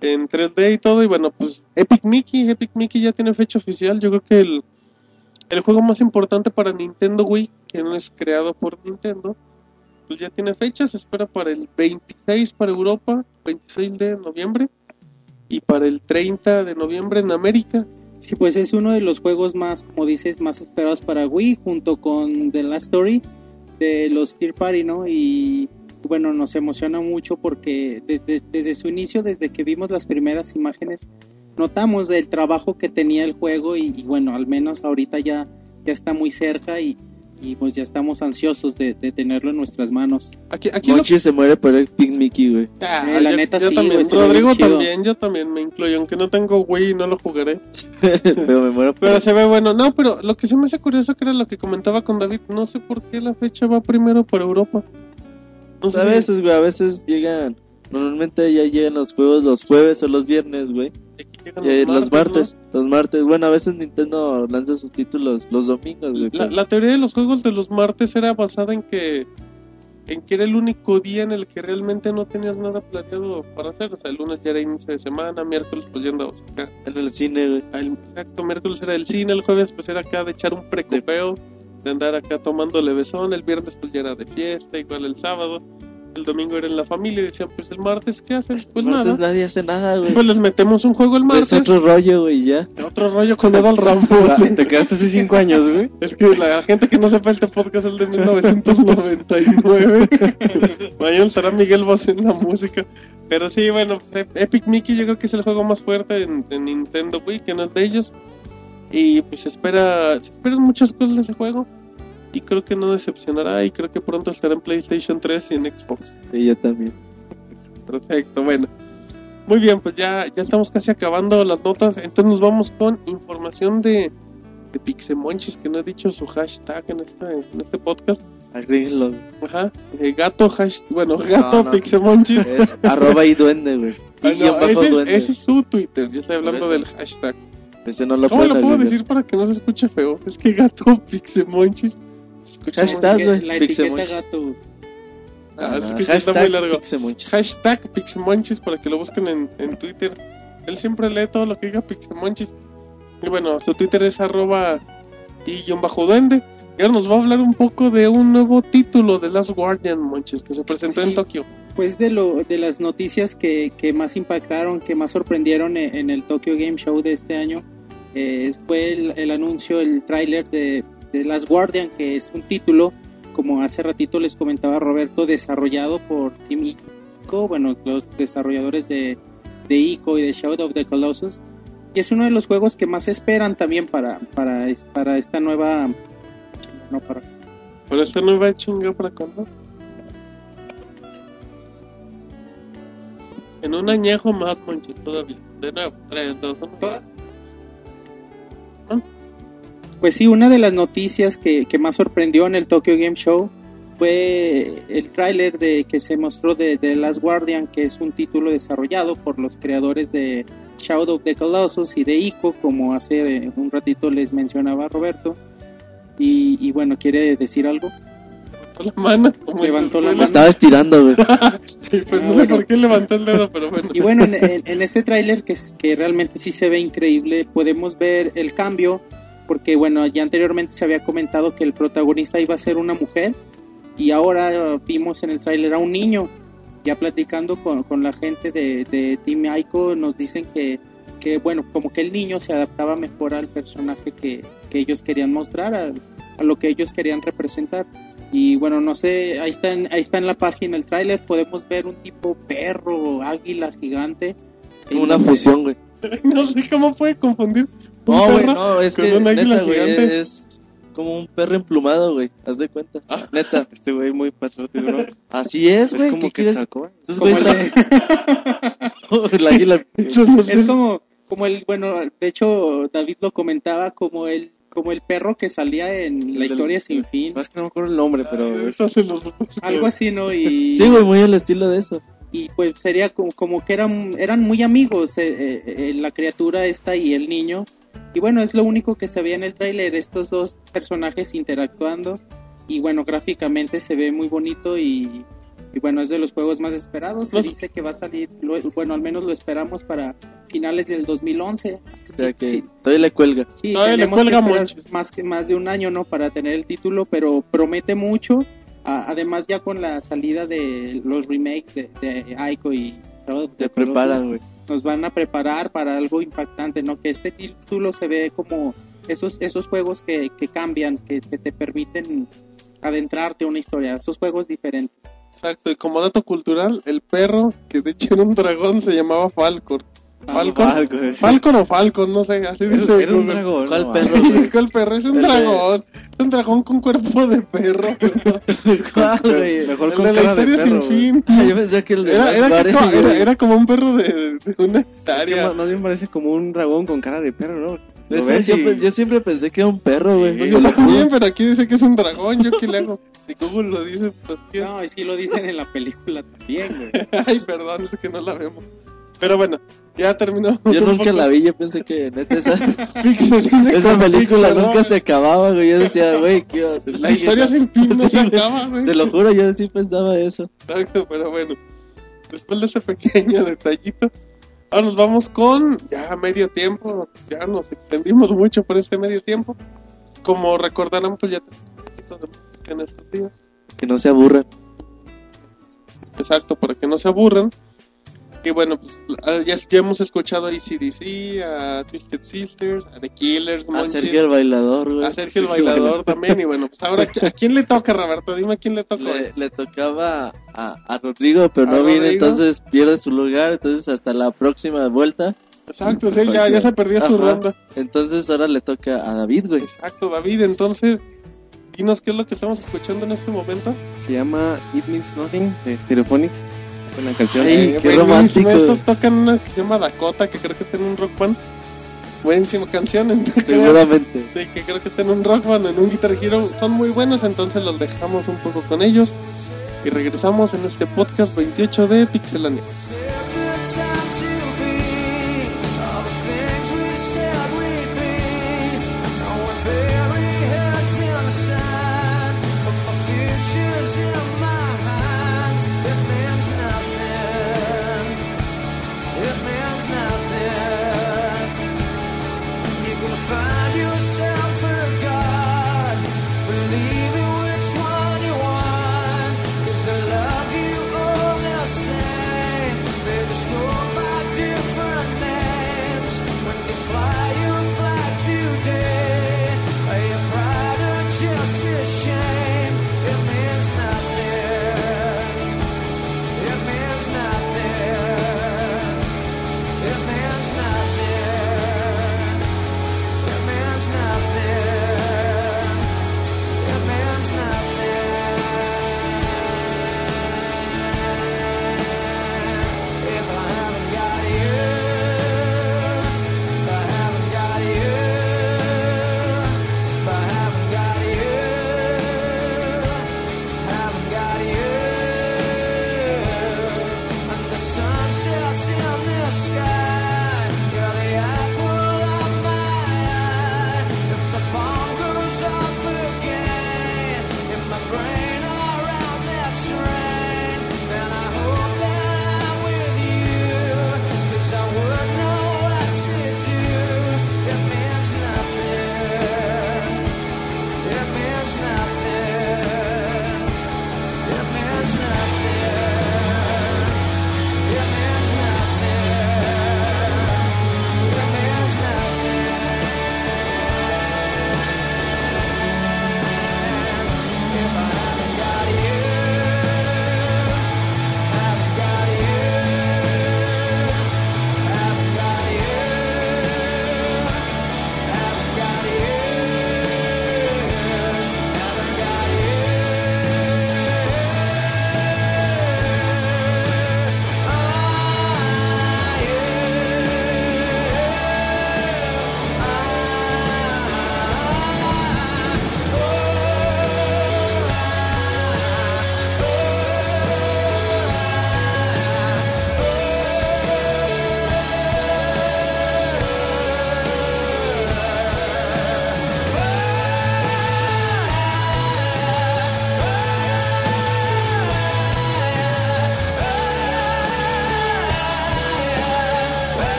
En 3D y todo. Y bueno, pues Epic Mickey, Epic Mickey ya tiene fecha oficial. Yo creo que el, el juego más importante para Nintendo Wii, que no es creado por Nintendo, pues ya tiene fecha. Se espera para el 26 para Europa, 26 de noviembre. Y para el 30 de noviembre en América. Sí, pues es uno de los juegos más, como dices, más esperados para Wii, junto con The Last Story de los Tier Party, ¿no? Y bueno, nos emociona mucho porque desde, desde su inicio, desde que vimos las primeras imágenes, notamos el trabajo que tenía el juego y, y bueno, al menos ahorita ya, ya está muy cerca y, y pues ya estamos ansiosos de, de tenerlo en nuestras manos. Aquí, aquí lo- Monchi se muere por el Pink Mickey, güey. Ah, Eh, la yo- neta yo sí, también. Rodrigo también, yo también me incluyo. Aunque no tengo Wii, no lo jugaré. Pero me muero por Pero se ve bueno. No, pero lo que se me hace curioso que era lo que comentaba con David. No sé por qué la fecha va primero para Europa. Sé A veces, güey, a veces llegan. Normalmente ya llegan los juegos los jueves o los viernes, güey. eh, los martes, ¿no? los martes. Bueno, a veces Nintendo lanza sus títulos los domingos, güey. La, la teoría de los juegos de los martes era basada en que en que era el único día en el que realmente no tenías nada planeado para hacer. O sea, el lunes ya era inicio de semana, miércoles pues ya andabas acá. En el cine, güey. El, exacto, miércoles era el cine, el jueves pues era acá de echar un precopeo, de andar acá tomando levesón, el viernes pues ya era de fiesta, igual el sábado, el domingo era en la familia y decían pues el martes, ¿qué hacen? Pues martes nada. nadie hace nada, güey. Pues les metemos un juego el Es martes, otro rollo, güey, ya. otro rollo con Edal Rambo. Te quedaste hace cinco años, güey. Es que la gente que no sepa este podcast es el de 1999. Mañana estará Miguel Bosé en la música. Pero sí, bueno, pues, Epic Mickey yo creo que es el juego más fuerte en, en Nintendo Wii, que no es de ellos. Y pues se espera, se esperan muchas cosas de ese juego. Y creo que no decepcionará. Y creo que pronto estará en PlayStation 3 y en Xbox. Y yo también. Perfecto, bueno. Muy bien, pues ya, ya estamos casi acabando las notas. Entonces nos vamos con información de, de Pixemonchis, que no he dicho su hashtag en este, en este podcast. Agréguenlo. Ajá. eh, gato, hash, bueno, gato no. Pixemonchis. Es arroba y duende, güey. Ah, no, ese, duende. ese es su Twitter, yo estoy hablando del hashtag. Ese no lo ¿Cómo lo puedo decir para que no se escuche feo? Es que gato Pixemonchis. Hashtag, Que güey, la etiqueta Pixemonchis. gato. Ah, es que sí está muy largo. Pixemonchis. Hashtag Pixemonchis para que lo busquen en, en Twitter. Él siempre lee todo lo que diga Pixemonchis. Y bueno, su Twitter es arroba y guion bajo duende. Y ahora nos va a hablar un poco de un nuevo título de Last Guardian, Monchis, que se presentó Sí. en Tokio. Pues de lo de las noticias que, que más impactaron, que más sorprendieron en, el Tokyo Game Show de este año, eh, fue el, anuncio, el tráiler de, de Last Guardian, que es un título, como hace ratito les comentaba Roberto, desarrollado por Team Ico, bueno, los desarrolladores de, de Ico y de Shadow of the Colossus. Y es uno de los juegos que más esperan también para, para, para esta nueva... No, para, Pero esta nueva chinga para cuándo? En un añejo más, Monchis, todavía. De nuevo, 3, 2, 1. Toda- Pues sí, una de las noticias que, que más sorprendió en el Tokyo Game Show fue el tráiler de que se mostró de The Last Guardian, que es un título desarrollado por los creadores de Shadow of the Colossus y de Ico, como hace eh, un ratito les mencionaba Roberto. Y, y bueno, ¿quiere decir algo? Levantó la mano. Levantó la escuela. Me estaba estirando, güey. Pues. Y bueno, en, este tráiler que, que realmente sí se ve increíble, podemos ver el cambio, porque bueno, ya anteriormente se había comentado que el protagonista iba a ser una mujer, y ahora eh, vimos en el tráiler a un niño. Ya platicando con, con la gente de, de Team Aiko, nos dicen que, que, bueno, como que el niño se adaptaba mejor al personaje que, que ellos querían mostrar, a lo que ellos querían representar. Y bueno, no sé, ahí está en, ahí está en la página el tráiler, podemos ver un tipo perro, águila gigante. Una fusión, güey. No sé cómo puede confundir. un No, güey, no, es que un águila neta, güey, es como un perro emplumado, güey. Haz de cuenta. Neta. Este güey muy patriótico, ¿no? Así es, Es güey. como ¿Qué que sacó. Esos como el águila. es como, como el, bueno, de hecho David lo comentaba como el, como el perro que salía en la Del- historia sin fin, Más que no me acuerdo el nombre, pero los- algo así, ¿no? Y, Sí, güey, muy al estilo de eso. y pues sería como, como que eran, eran muy amigos eh, eh, eh, la criatura esta y el niño. Y bueno, es lo único que se veía en el tráiler, estos dos personajes interactuando. Y bueno, gráficamente se ve muy bonito y, y bueno, es de los juegos más esperados. Se No- dice que va a salir, lo- bueno, al menos lo esperamos para finales del 2011. O sea que Sí, todavía le cuelga. Sí, Todavía le cuelga mucho. más que más de un año, ¿no? Para tener el título, pero promete mucho. A- además, ya con la salida de los remakes de, de Aiko y the Te preparan, Colossus, güey. nos van a preparar para algo impactante, ¿no? Que este título se ve como esos esos juegos que, que cambian, que, que te permiten adentrarte a una historia, esos juegos diferentes. Exacto, y como dato cultural, el perro, que de hecho era un dragón, se llamaba Falcor. ¿Falcon? Falcon, sí. Falcon o Falcon, no sé, así dice. Era, un dragón. ¿Cuál no, perro, güey? ¿Cuál perro? Es un El de- dragón. Es un dragón con cuerpo de perro. ¿Cuál, güey? Mejor el con de la cara de historia sin perro. güey. fin. Ah, yo pensé que el de Era, era, que- era, era como un perro de, de una Es que hectárea. más, más bien parece como un dragón con cara de perro, ¿no? Lo ves yo, y- siempre pensé que era un perro, güey. Sí, yo lo pero aquí dice que es un dragón. ¿Yo qué le hago? Si Google lo dice, pues. No, y sí lo dicen en la película también, güey. Ay, perdón, es que no la vemos. Pero bueno, ya terminó. Yo nunca la vi, yo pensé que neta esa, película nunca se acababa, güey. Yo decía, güey, ¿qué La historia sin fin no se acaba, güey. Te lo juro, yo sí pensaba eso. Exacto, pero bueno. Después de ese pequeño detallito, ahora nos vamos con ya medio tiempo. Ya nos extendimos mucho por este medio tiempo. Como recordarán, pues ya tenemos un poquito de música en estos días. Que no se aburran. Exacto, para que no se aburran. Y bueno, pues ah, ya, ya hemos escuchado a ACDC, a Twisted Sisters, a The Killers, A Monchis, Sergio el bailador, güey. a Sergio el Bailador también. Y bueno, pues ahora, ¿a quién le toca, Roberto? Dime a quién le toca. Le, le tocaba a, a Rodrigo, pero A no viene, entonces pierde su lugar. Entonces, hasta la próxima vuelta. Exacto, sí, ya, ya se perdió su Ajá. ronda. Entonces, ahora le toca a David, güey. Exacto, David. Entonces, dinos qué es lo que estamos escuchando en este momento. Se llama It Means Nothing de Stereophonics. Es una canción. Ay, Eh, qué buenísimo. romántico. Estos tocan una que se llama Dakota, que creo que en un rock band. Buenísima canción. entonces, Seguramente. Sí, que creo que en un rock band, en un Guitar Hero. Son muy buenos, entonces los dejamos un poco con ellos. Y regresamos en este podcast 28 de Pixelania.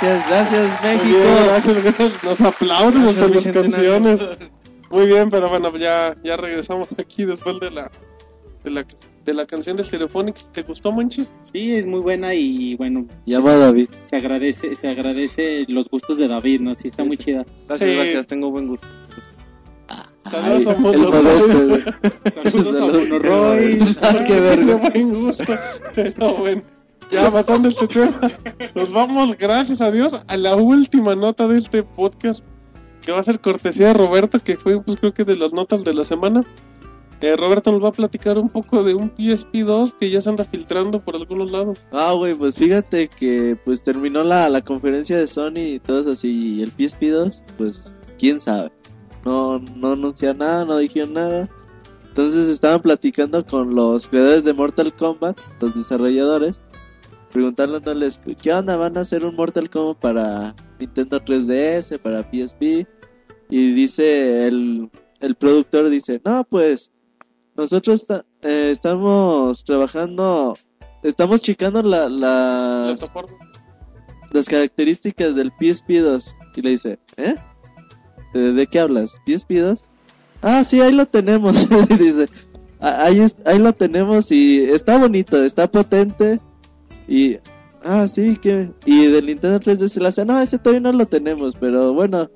Gracias, gracias México. bien, gracias, gracias. Nos aplauden Gracias, las canciones. Muy bien, pero bueno, ya, ya regresamos aquí después de la, de la, de la canción de Stereophonics. ¿Te gustó, Monchis? Sí, es muy buena y bueno, Llama a David. se agradece, se agradece los gustos de David, ¿no? Sí, está muy chida. Gracias, Sí. gracias, tengo buen gusto. Saludos a el Monoroy. modesto, güey. Saludos a Saludos. Monoroy. Ah, qué Qué verga. buen gusto. Pero bueno, ya matando este tema, nos vamos, gracias a Dios, a la última nota de este podcast, que va a ser cortesía de Roberto, que fue, pues creo que de las notas de la semana. Eh, Roberto nos va a platicar un poco de un PSP2 que ya se anda filtrando por algunos lados. Ah, güey, pues fíjate que pues terminó la, la conferencia de Sony y todos así, y el PSP2, pues quién sabe. No, no anunciaron nada, no dijeron nada. Entonces estaban platicando con los creadores de Mortal Kombat, los desarrolladores, preguntándoles, ¿qué onda? ¿Van a hacer un Mortal Kombat para Nintendo 3DS, para PSP? Y dice el, el productor, dice, no, pues nosotros eh, estamos trabajando, estamos checando la, las características del PSP2. Y le dice, ¿eh? ¿De, de qué hablas? ¿PSP2? Ah, sí, ahí lo tenemos. y dice, "Ah, ahí, ahí lo tenemos y está bonito, está potente. Y, ah, sí, que... Y del Nintendo 3DS le hace, no, ese todavía no lo tenemos, pero bueno,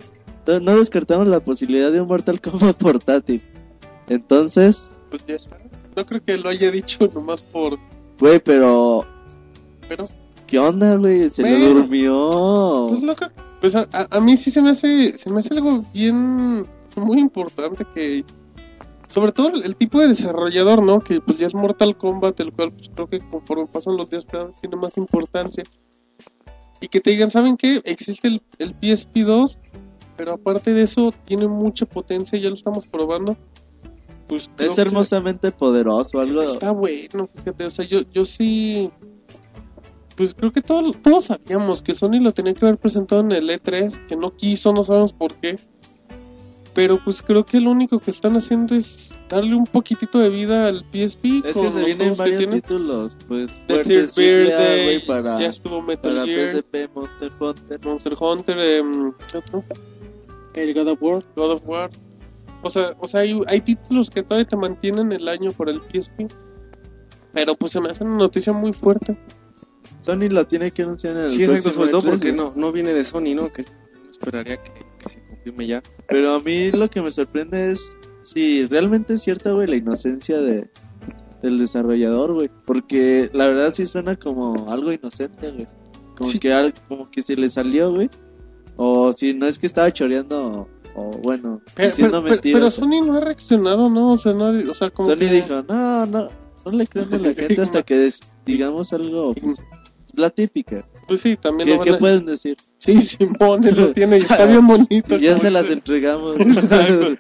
no descartamos la posibilidad de un Mortal Kombat portátil. Entonces, Pues ya está. No creo que lo haya dicho nomás por... güey, pero... Pero, ¿Qué onda, güey? Se le durmió. pues no creo... Pues a, a- a mí sí se me hace... Se me hace algo bien... Muy importante que... Sobre todo el, el tipo de desarrollador, ¿no? Que pues ya es Mortal Kombat, el cual pues, creo que conforme pasan los días cada vez tiene más importancia. Y que te digan, ¿saben qué? Existe el, el PSP2, pero aparte de eso tiene mucha potencia, ya lo estamos probando. Pues Es hermosamente poderoso, algo... Está bueno, fíjate, o sea, yo, yo sí, pues creo que todos, todos sabíamos que Sony lo tenía que haber presentado en el E3, que no quiso, no sabemos por qué, pero pues creo que lo único que están haciendo es darle un poquitito de vida al PSP. Es con que se los vienen varios títulos, pues The fuertes Birthday, para, ya estuvo Metal para Gear, PSP, Monster Hunter. Monster Hunter, em, ¿qué otro? El God of War. God of War. O sea, o sea hay, hay títulos que todavía te mantienen el año por el PSP. Pero pues se me hace una noticia muy fuerte. Sony lo tiene que anunciar en el Sí, exacto, sobre todo E3, porque güey. no, no viene de Sony, ¿no? Que esperaría que, ya. Pero a mí lo que me sorprende es si realmente es cierta, güey, la inocencia de del desarrollador, güey. Porque la verdad sí suena como algo inocente, güey. Como Sí. que como que se le salió, güey. O si no es que estaba choreando, o bueno, Pero, diciendo pero- mentiras. pero Sony no ha reaccionado, ¿no? O sea, no, o sea como Sony que- dijo, no, no, no le crean a la gente hasta que digamos algo, pues, la típica. Pues sí, también ¿Qué, lo van qué a- pueden decir? Sí, Simón, él lo tiene y está bien bonito. Ya se las entregamos.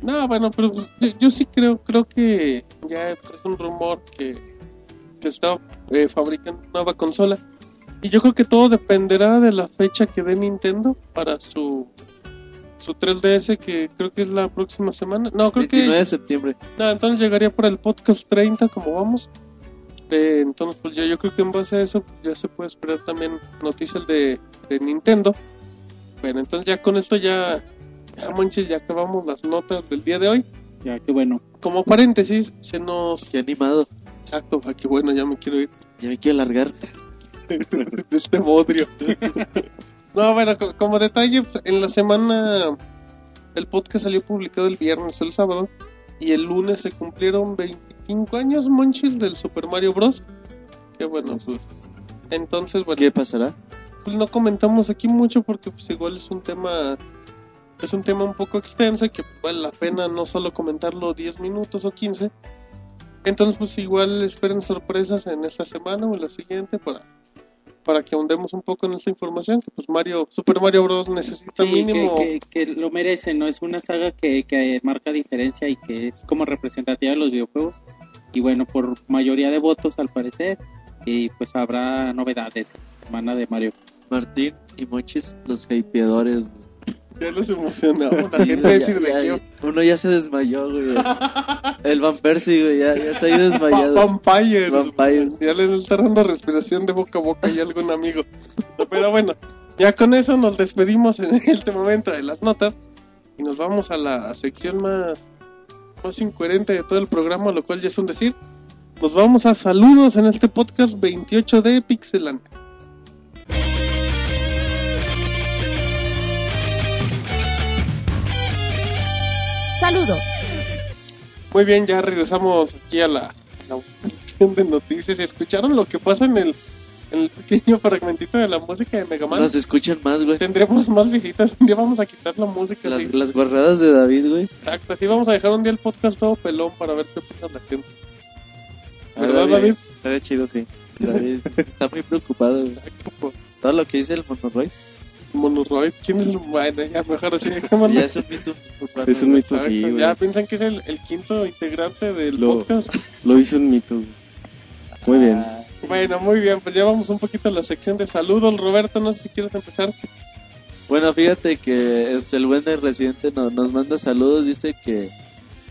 No, bueno, pero pues, yo, yo sí creo creo que ya pues, es un rumor que, que está eh, fabricando una nueva consola. Y yo creo que todo dependerá de la fecha que dé Nintendo para su su 3DS, que creo que es la próxima semana. No, creo 29 que... de septiembre. No, entonces llegaría por el podcast 30, como vamos. Eh, entonces, pues ya yo creo que en base a eso ya se puede esperar también noticias de, de Nintendo. Bueno, entonces ya con esto ya, ya manches, ya acabamos las notas del día de hoy. Ya, qué bueno. Como paréntesis, se nos... Qué animado. Exacto, ah, qué bueno, ya me quiero ir Ya me quiero largar. de este bodrio. no, bueno, co- como detalle, pues, en la semana el podcast salió publicado el viernes o el sábado y el lunes se cumplieron 25 años, monchis, del Super Mario Bros. Que bueno, pues entonces, bueno, ¿Qué pasará? pues no comentamos aquí mucho porque pues igual es un tema es un tema un poco extenso y que vale la pena no solo comentarlo 10 minutos o 15 entonces pues igual esperen sorpresas en esta semana o en la siguiente para para que ahondemos un poco en esta información que pues Mario Super Mario Bros necesita Sí, mínimo que, que, que lo merece, ¿no? Es una saga que, que marca diferencia y que es como representativa de los videojuegos. Y bueno, por mayoría de votos al parecer. Y pues habrá novedades semana de Mario. Martín y Monchis, los hypeadores. ya los emocionamos la Sí, güey, ya- ya- uno ya se desmayó, güey. El Van Persie, güey, ya, ya está ahí desmayado. Vampires. Vampires. Ya le está dando respiración de boca a boca y algún amigo. Pero bueno, ya con eso nos despedimos en este momento de las notas y nos vamos a la sección más, más incoherente de todo el programa, lo cual ya es un decir. Nos vamos a saludos en este podcast 28 de Pixelan. Saludos. Muy bien, ya regresamos aquí a la, la sección de noticias. ¿Escucharon lo que pasa en el, en el pequeño fragmentito de la música de Mega Man? Nos escuchan más, güey. Tendremos más visitas. Un día vamos a quitar la música. Las, así. las guarradas de David, güey. Exacto, así vamos a dejar un día el podcast todo pelón para ver qué pasa la gente. Ah, ¿Verdad, David? Estaría chido, sí. David está muy preocupado, güey. Exacto. Todo lo que dice el monoroid Monoroid, ¿quién es el bueno? Ya mejor así dejémoslo. ya es un mito. urbano, Es un mito, sí, güey. Ya piensan que es el, el quinto integrante del Lo- podcast. Lo hizo un mito. güey. Muy bien. Bueno, muy bien, pues ya vamos un poquito a la sección de saludos. Roberto, no sé si quieres empezar. Bueno, fíjate que es el buen del residente no- nos manda saludos, dice que,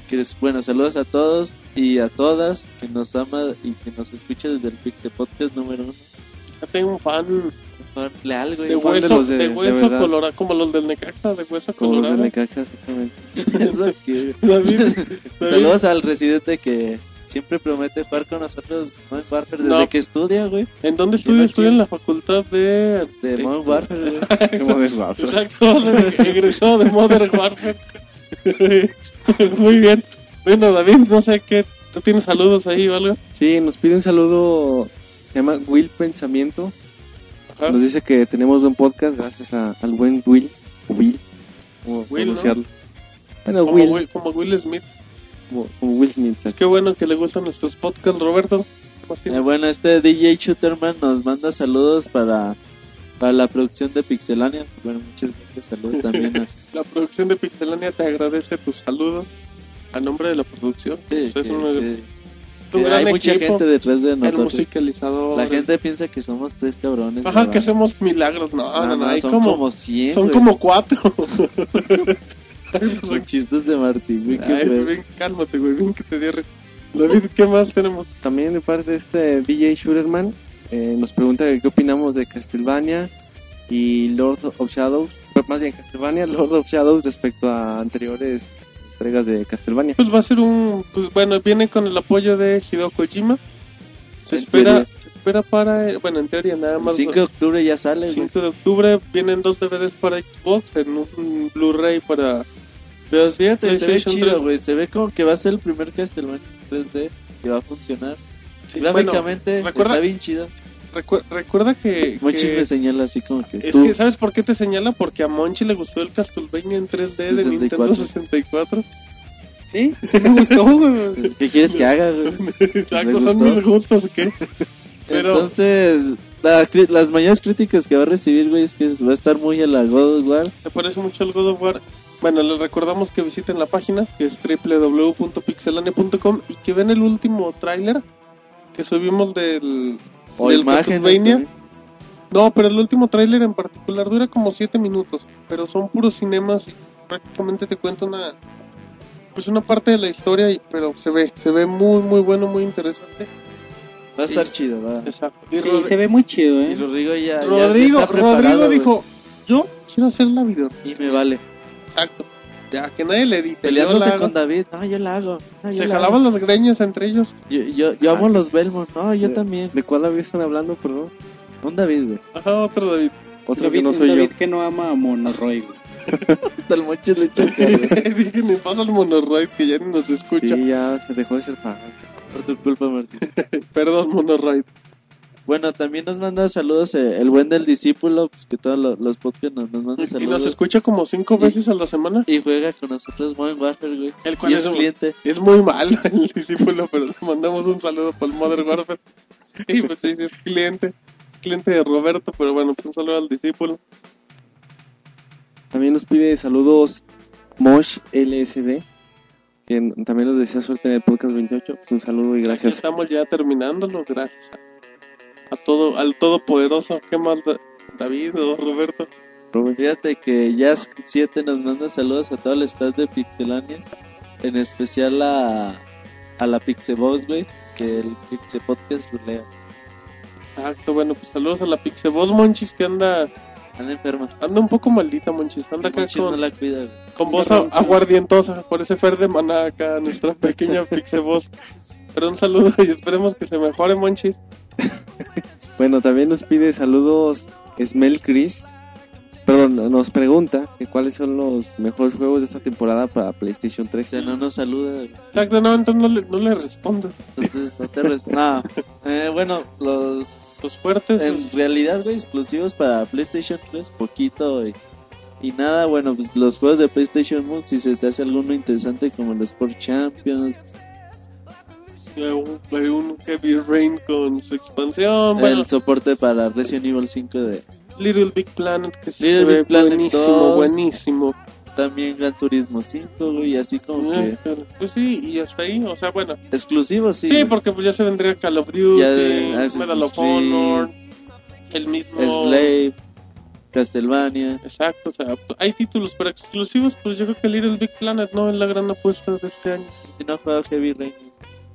que es, bueno, saludos a todos y a todas, que nos ama y que nos escucha desde el Pixel Podcast número uno. Ya tengo un fan Por leal, güey. de fan de hueso, los de- de hueso colorado, como los del Necaxa, de hueso Como los de colorado. Necaxa, exactamente. Eso que- David, David, Saludos al residente que siempre promete jugar con nosotros Modern Warfare desde No. que estudia, güey. ¿En dónde estudia? Estudia en la facultad de... De Modern Warfare, güey. De Warfare. Exacto, egresó de Modern Warfare. Muy bien. Bueno, David, no sé qué. ¿Tú tienes saludos ahí o algo? Sí, nos pide un saludo. Se llama Will Pensamiento. Ajá. Nos dice que tenemos buen podcast gracias a- al buen Will. o Will. Como Will, ¿no? pronunciarlo. Bueno, Como Will. Will, como Will Smith. Como, como Will Smith. Pues qué bueno que le gustan nuestros podcasts, Roberto. ¿Qué más Eh, bueno, este DJ Shooterman nos manda saludos para, para la producción de Pixelania. Bueno, muchas gracias, saludos también a... La producción de Pixelania te agradece tus saludos a nombre de la producción. Sí, Pues es que- un, que- es un que hay mucha equipo, gente detrás de el nosotros. musicalizador. La gente piensa que somos tres cabrones. Ajá, ¿verdad? que hacemos milagros. No, no, no, hay son como, como 100, son güey. como cuatro. Los chistes de Martín, güey, Ay, bien, cálmate, güey, bien que te dio risa. David, ¿qué más tenemos? También de parte de este DJ Shooterman eh, nos pregunta qué opinamos de Castlevania y Lord of Shadows. Más bien Castlevania, Lord of Shadows respecto a anteriores entregas de Castlevania. Pues va a ser un, pues bueno, viene con el apoyo de Hideo Kojima. Se En espera, teoría. se espera para, bueno, en teoría nada El más. 5 de octubre ya sale, güey. 5 de octubre vienen dos DVDs para Xbox, en un Blu-ray para Pero fíjate, se ve PlayStation chido, 3. güey. Se ve como que va a ser el primer Castlevania 3D que va a funcionar. Sí, Gráficamente bueno, recuerda, está bien chido. recu- recuerda que, Monchis que- me señala así como que es tú. que ¿sabes por qué te señala? Porque a Monchi le gustó el Castlevania en 3D de 64. Nintendo 64. Sí, sí me gustó, güey. ¿Qué quieres que haga, güey? Exacto, son mis gustos, ¿qué? Pero Entonces, la las mayores críticas que va a recibir, güey, es que va a estar muy a la God of War. se parece mucho al God of War. Bueno, les recordamos que visiten la página que es www.pixelania.com y que ven el último tráiler que subimos del, O del también. No, pero el último tráiler en particular dura como 7 minutos, pero son puros cinemas y prácticamente te cuenta una pues una parte de la historia, y- pero se ve, se ve muy muy bueno, muy interesante. Va a estar chido, va. Exacto. Y, Sí, se ve muy chido, Y ¿eh? Rodrigo ya, ya- ya Rodrigo, está dijo, "Yo quiero hacer la video." Y me vale. Exacto. Ya que nadie le edite. yo Peleándose con David. No, yo la hago. No, yo Se la jalaban hago. los greños entre ellos. Yo, yo, yo amo los Belmont. No, yo De- también. ¿De cuál David están hablando, perdón? Un David, güey. Ajá, otro David. Otro David, que no soy David yo. que no ama a Monoroy, güey. Hasta el moche le choca, güey. Dije, me pasa el monoroid que ya ni nos escucha. Sí, ya se dejó de ser fan. Por tu culpa, Martín. Perdón, monoroid. Bueno, también nos manda saludos eh, el buen del discípulo, pues que todos los, los podcasts nos, nos mandan Y nos saludos. escucha como cinco veces a la semana. Y juega con nosotros Modern Warfare, güey. El cual Y es, es cliente. es muy malo el discípulo, pero le mandamos un saludo para el Modern Warfare. Y pues sí, es cliente. Cliente de Roberto, pero bueno, pues un saludo al discípulo. También nos pide saludos Mosh LSD, que n- también nos desea suerte en el podcast 28. Pues un saludo y Aquí gracias. estamos ya terminándolo, gracias a, todo, al todopoderoso. ¿Qué más, Da- David o Roberto? Robert. Fíjate que Jazz 7 nos manda saludos a todo el staff de Pixelania. En especial a, a la Pixebox, güey. Que el Pixe Podcast lo lea. Exacto, bueno, pues saludos a la Pixeboss Monchis que anda Anda enferma. anda un poco maldita, Monchis. Anda acá Monchis no con, la cuida, con voz aguardientosa. Parece Fer de Maná acá, nuestra pequeña Pixeboss. Pero un saludo y esperemos que se mejore, Monchis. Bueno, también nos pide saludos Smell Chris. Perdón, nos pregunta que cuáles son los mejores juegos de esta temporada para PlayStation O 3. sea, no nos saluda. Exacto, no, entonces no le, no le respondo. Entonces, no te res- No. Eh, bueno, los. Los fuertes, En los- realidad, güey, exclusivos para PlayStation 3, poquito, güey. Y nada, bueno, pues los juegos de PlayStation Move, si se te hace alguno interesante como el Sport Champions, hay un, Heavy Rain con su expansión. Bueno, el soporte para Resident Evil 5 de Little Big Planet, que sí Little se ve Big Planet buenísimo, 2. buenísimo. también Gran Turismo 5, güey, y así como Eh, que Pues sí, y hasta ahí, o sea, bueno. exclusivos, sí. Sí, porque pues ya se vendría Call of Duty, Medal of Honor, el mismo... Slave, Castlevania. Exacto, o sea, hay títulos, pero exclusivos, pues yo creo que Little Big Planet no es la gran apuesta de este año. Si no juega Heavy Rain,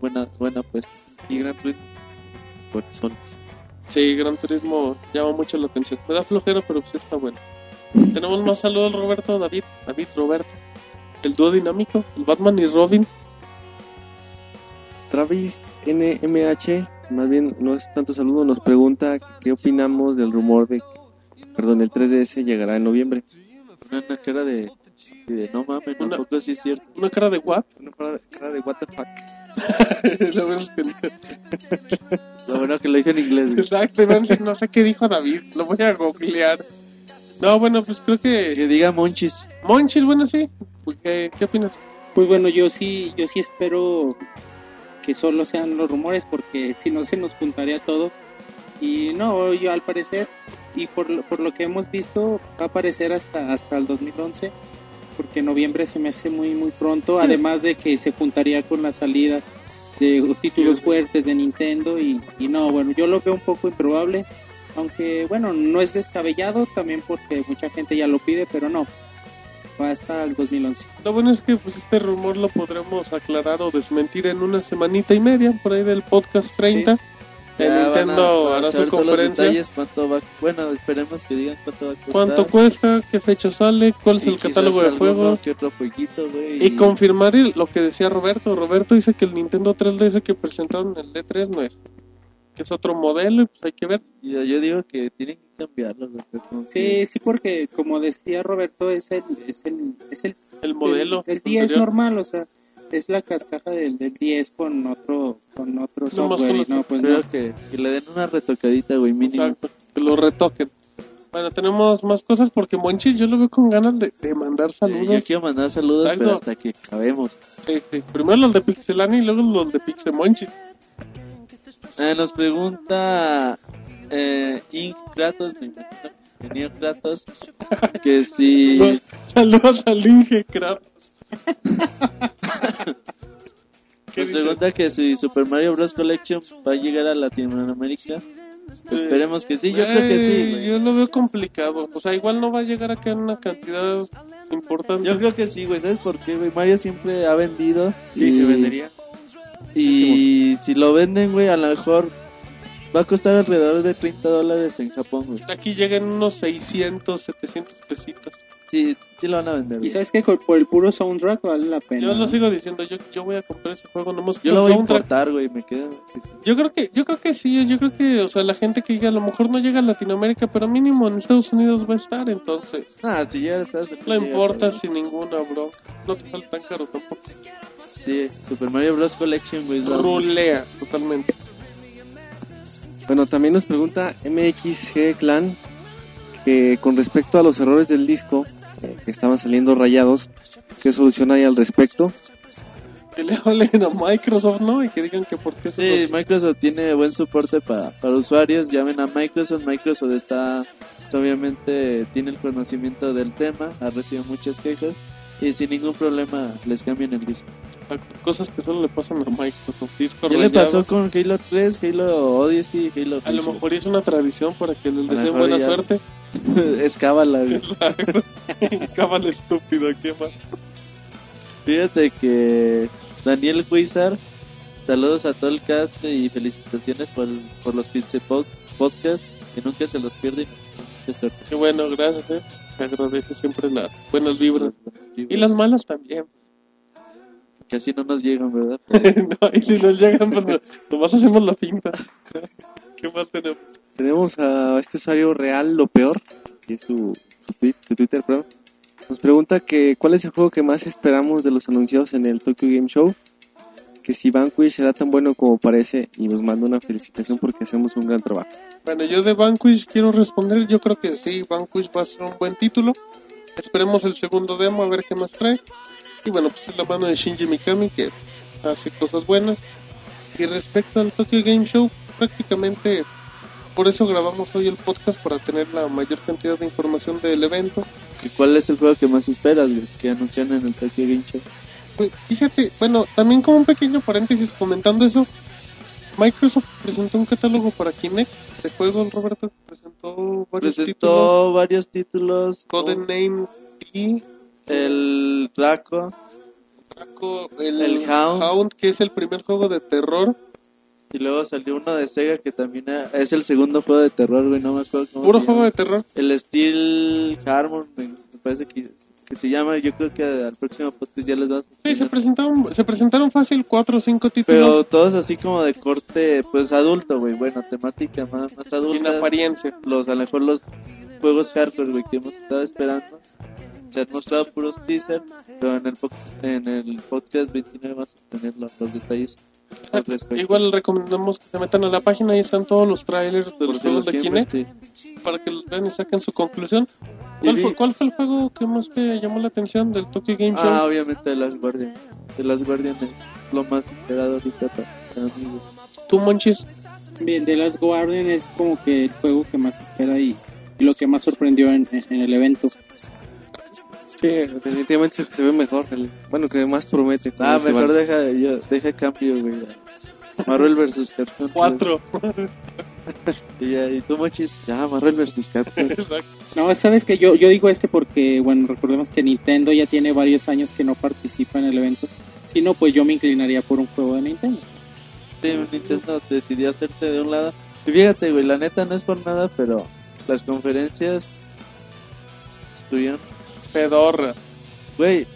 buena, buena pues. Y Gran Turismo. Pues son- Sí, Gran Turismo llama mucho la atención. Me da flojera, pero pues está bueno. Tenemos más saludos, Roberto, David, David, Roberto. El dúo dinámico, el Batman y Robin. Travis NMH, más bien no es tanto saludo, nos pregunta qué opinamos del rumor de que, perdón, el 3DS llegará en noviembre. Una, cara de, de no mames, Una- tampoco sí es cierto. Una cara de what? Una cara de, cara de what the fuck. La verdad es que. Lo bueno que lo dije en inglés, güey. Exacto, no sé- no sé qué dijo David, lo voy a googlear. No, bueno, pues creo que... Que diga Monchis. Monchis, bueno, sí. ¿Qué, qué opinas? Pues bueno, yo sí, yo sí espero que solo sean los rumores porque si no se nos juntaría todo. Y no, yo al parecer, y por, lo- por lo que hemos visto, va a aparecer hasta, hasta el 2011, porque noviembre se me hace muy, muy pronto, además de que se juntaría con las salidas de títulos fuertes de Nintendo y, y no, bueno, yo lo veo un poco improbable, aunque bueno, no es descabellado también porque mucha gente ya lo pide, pero no, va hasta el 2011. Lo bueno es que pues este rumor lo podremos aclarar o desmentir en una semanita y media, por ahí del podcast 30. Ya Nintendo van a hará su conferencia. va, bueno, esperemos que digan cuánto va a costar. ¿Cuánto cuesta? ¿Qué fecha sale? ¿Cuál es Y el catálogo de juegos? jueguito, güey. Y confirmar el- lo que decía Roberto. Roberto dice que el Nintendo 3DS que presentaron en el D3 no es. Que es otro modelo y pues hay que ver. Yo, yo digo que tienen que cambiarlo, pues, como que- Sí, sí, porque como decía Roberto, es el, es el, es el, El modelo. el, el 10 anterior. normal, o sea, es la cascaja del, del 10 con otro, con otro No, más software. con y los- no, pues Creo no. que, que le den una retocadita, güey, mínimo. Exacto, que lo retoquen. Bueno, tenemos más cosas porque Monchi yo lo veo con ganas de, de mandar Eh, saludos. yo quiero mandar saludos, Exacto. pero hasta que acabemos. Primero los de Pixelani y luego los de Pixemonchi. Eh, nos pregunta eh, Ink Kratos, me imagino Kratos, que si... Saludos al Inge Kratos. ¿Qué Nos dice? pregunta que si Super Mario Bros. Collection va a llegar a Latinoamérica. Esperemos que sí, yo creo que sí, Eh, güey. Yo lo veo complicado. O sea, igual no va a llegar a quedar una cantidad importante. Yo creo que sí, güey. ¿Sabes por qué, güey? Mario siempre ha vendido. Sí, y- se vendería. Y si lo venden, güey, a lo mejor va a costar alrededor de 30 dólares en Japón, güey. Aquí llegan unos 600, 700 pesitos. Sí, sí lo van a vender. Y sabes que por el puro soundtrack vale la pena. Yo lo sigo diciendo, yo, yo voy a comprar ese juego, no Yo lo voy a importar, güey, me quedo. sí. Yo creo que, yo creo que sí, yo creo que, o sea, la gente que llega a lo mejor no llega a Latinoamérica, pero mínimo en Estados Unidos va a estar, entonces. Ah, si ya estás. No importa sin ninguna bronca. No te sale tan caro tampoco. Sí, Super Mario Bros. Collection, güey. Rulea totalmente. Bueno, también nos pregunta MXG Clan que con respecto a los errores del disco eh, que estaban saliendo rayados, ¿qué solución hay al respecto? Que le hablen a Microsoft, ¿no? Y que digan que por qué se Sí, los- Microsoft tiene buen soporte para, para usuarios. Llamen a Microsoft. Microsoft está, obviamente, tiene el conocimiento del tema. Ha recibido muchas quejas. Y sin ningún problema les cambian el disco. cosas que solo le pasan a Microsoft. Disco ¿Qué le pasó con Halo 3, Halo Odyssey, Halo A lo mejor es una tradición para que les deseen buena ya- suerte. es cábala, güey. Cábala estúpido, ¿qué más? Fíjate que Daniel Huizar, saludos a todo el cast y felicitaciones por, por los Post podcast, que nunca se los pierde y nos da mucha suerte. Qué bueno, gracias, eh. Se agradece siempre las buenas vibras. Y las malas también. Que así no nos llegan, ¿verdad? no, y si nos llegan, pues no- nomás hacemos la pinta. ¿Qué más tenemos? Tenemos a este usuario real, lo peor, que es su, su, tweet- su Twitter, perdón. Nos pregunta que cuál es el juego que más esperamos de los anunciados en el Tokyo Game Show. Que si Vanquish será tan bueno como parece y nos manda una felicitación porque hacemos un gran trabajo. Bueno, yo de Vanquish quiero responder. Yo creo que sí, Vanquish va a ser un buen título. Esperemos el segundo demo a ver qué más trae. Y bueno, pues es la mano de Shinji Mikami que hace cosas buenas. Y respecto al Tokyo Game Show, prácticamente por eso grabamos hoy el podcast para tener la mayor cantidad de información del evento. ¿Y ¿Cuál es el juego que más esperas, güey, que anuncian en el Tokyo Game Show? Pues, fíjate, bueno, también como un pequeño paréntesis comentando eso, Microsoft presentó un catálogo para Kinect de juegos, Roberto, presentó varios títulos. Varios títulos. Codename T, El Draco. Draco, el, El Hound. que es el primer juego de terror, Y luego salió uno de Sega que también es el segundo juego de terror, güey. No me acuerdo cómo puro se juego llama. de terror. El Steel Harmon, me me parece que, que se llama. Yo creo que al próximo podcast ya les vas a Sí, se presentaron, se presentaron fácil cuatro o cinco títulos Pero todos así como de corte, pues adulto, güey. Bueno, temática más, más adulta. apariencia. Los, a lo mejor los juegos hardcore, güey, que hemos estado esperando. Se han mostrado puros teaser, pero en el, pox- en el podcast 29 vamos a tener los, los detalles. Igual recomendamos que se metan a la página, ahí están todos los trailers de Por los juegos de Kinect sí. para que los vean y saquen su conclusión. ¿Cuál vi- fue, cuál fue el juego que más te llamó la atención del Tokyo Game Show? Ah, obviamente de las Guardian. De las Guardian es lo más esperado ahorita para, para mí. ¿Tú, Monchis? Bien, The Last Guardian es como que el juego que más espera y, y lo que más sorprendió en, en- en el evento. Sí, definitivamente se, se ve mejor. el- bueno, que más promete. Ah, mejor deja, yo, deja cambio, güey. Marvel vs. Capcom. Cuatro. Y, ya, y tú, Mochis, ya, Marvel vs. Capcom. Exacto. No, sabes que yo, yo digo este porque, bueno, recordemos que Nintendo ya tiene varios años que no participa en el evento. Si no, pues yo me inclinaría por un juego de Nintendo. Sí, Nintendo decidió hacerse de un lado. Y fíjate, güey, la neta no es por nada, pero las conferencias estuvieron. Pedorra. Güey,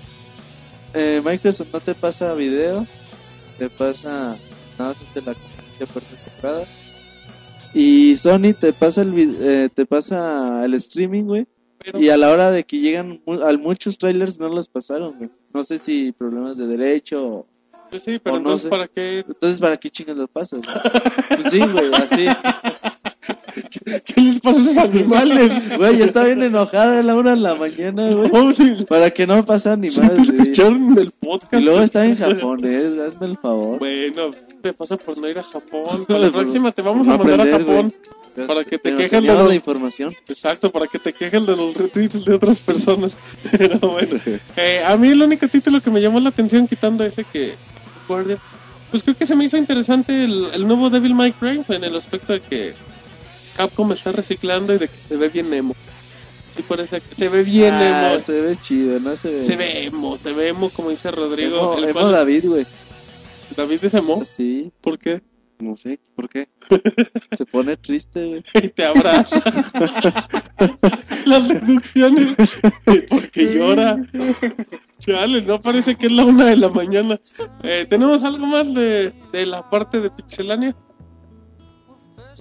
eh, Microsoft no te pasa video, te pasa. Nada más hace la conferencia puerta cerrada. Y Sony te pasa el eh, te pasa el streaming, güey. Pero, Y a la hora de que llegan a muchos trailers no los pasaron, güey. No sé si problemas de derecho o... pues sí, pero o no entonces, sé. ¿para qué? Entonces, ¿para qué chingas lo pasas? güey? Pues sí, güey, así. ¿Qué les pasa a esos animales? Güey, yo estaba bien enojada a la una de la mañana, güey. No, Para que no pasara ni más, escucharon el podcast. Y luego estaba en japonés, hazme el favor. Bueno, te pasa por no ir a Japón. Para la próxima te vamos Por a no mandar a aprender, Japón. güey. para que te Pero quejes de los- la información. Exacto, para que te quejen de los retweets de otras personas. Pero bueno, eh, a mí el único título que me llamó la atención, quitando ese que Guardian, pues creo que se me hizo interesante el, el nuevo Devil May Cry en el aspecto de que Capcom está reciclando y de que se ve bien emo. Sí, parece que se ve bien Ah, emo. se ve chido, ¿no? Se ve, Se ve emo, se ve emo, como dice Rodrigo. Emo, el emo cual- David, güey. David es emo. Sí, ¿Por qué? No sé, ¿por qué? se pone triste, güey. y te abraza. Las deducciones. Porque llora. Chale, no parece que es la una de la mañana. Eh, ¿Tenemos algo más de, de la parte de Pixelania?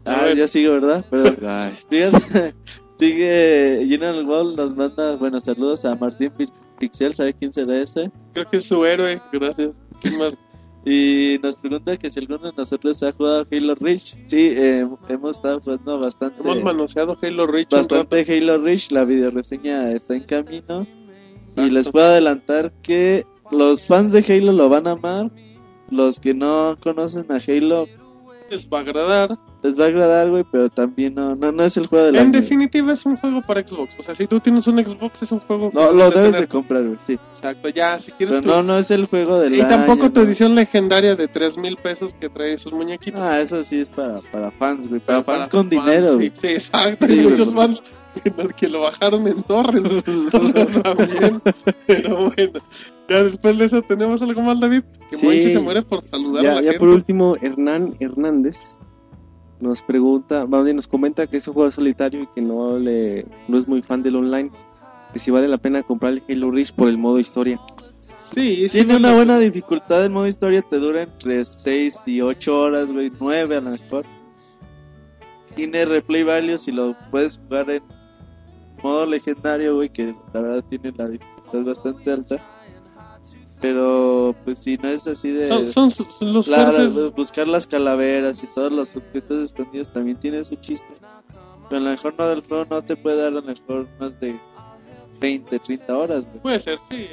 A Ah, ver. ya sigue, ¿verdad? Perdón. Sigue, sigue General Wall nos manda, bueno, saludos a Martín Pi- Pixel, ¿sabe quién será ese? Creo que es su héroe. Gracias. ¿Quién más? Y nos pregunta que si alguno de nosotros ha jugado Halo Reach. Sí, eh, hemos estado jugando bastante. Hemos manoseado Halo Reach bastante Halo Reach, la videoreseña está en camino. Y Exacto. les puedo adelantar que los fans de Halo lo van a amar. Los que no conocen a Halo Les va a agradar. Les va a agradar, güey, pero también no, no, no es el juego de la En definitiva es un juego para Xbox. O sea, si tú tienes un Xbox es un juego No, lo debes debes de tener. comprar, güey, sí. Exacto, ya, si quieres Pero tu- no, no es el juego del Y tampoco tu ¿no? edición legendaria de 3 mil pesos que trae sus muñequitos. Ah, eso sí es para, para fans, güey. Para, Pero fans con dinero, sí, güey. sí, exacto. Sí, Hay güey, muchos porque- fans que, lo bajaron en torrent. también. Pero bueno. Ya después de eso tenemos algo más, David. Que Sí. Monchi se muere por saludar a Ya, la ya gente. por último, Hernán Hernández nos pregunta, más bien nos comenta que es un jugador solitario y que no le no es muy fan del online, que si vale la pena comprar el Halo Reach por el modo historia. Sí, Tiene una buena dificultad el modo historia, te dura entre 6 y 8 horas, güey, 9 a lo mejor. Tiene replay value si lo puedes jugar en modo legendario, güey, que la verdad tiene la dificultad bastante alta. Pero, pues si no es así de... Son, son son los la- la- buscar las calaveras y todos los objetos escondidos también tiene su chiste. Pero a lo mejor no del juego no te puede dar a lo mejor más de 20, 30 horas, güey. Puede ser, sí.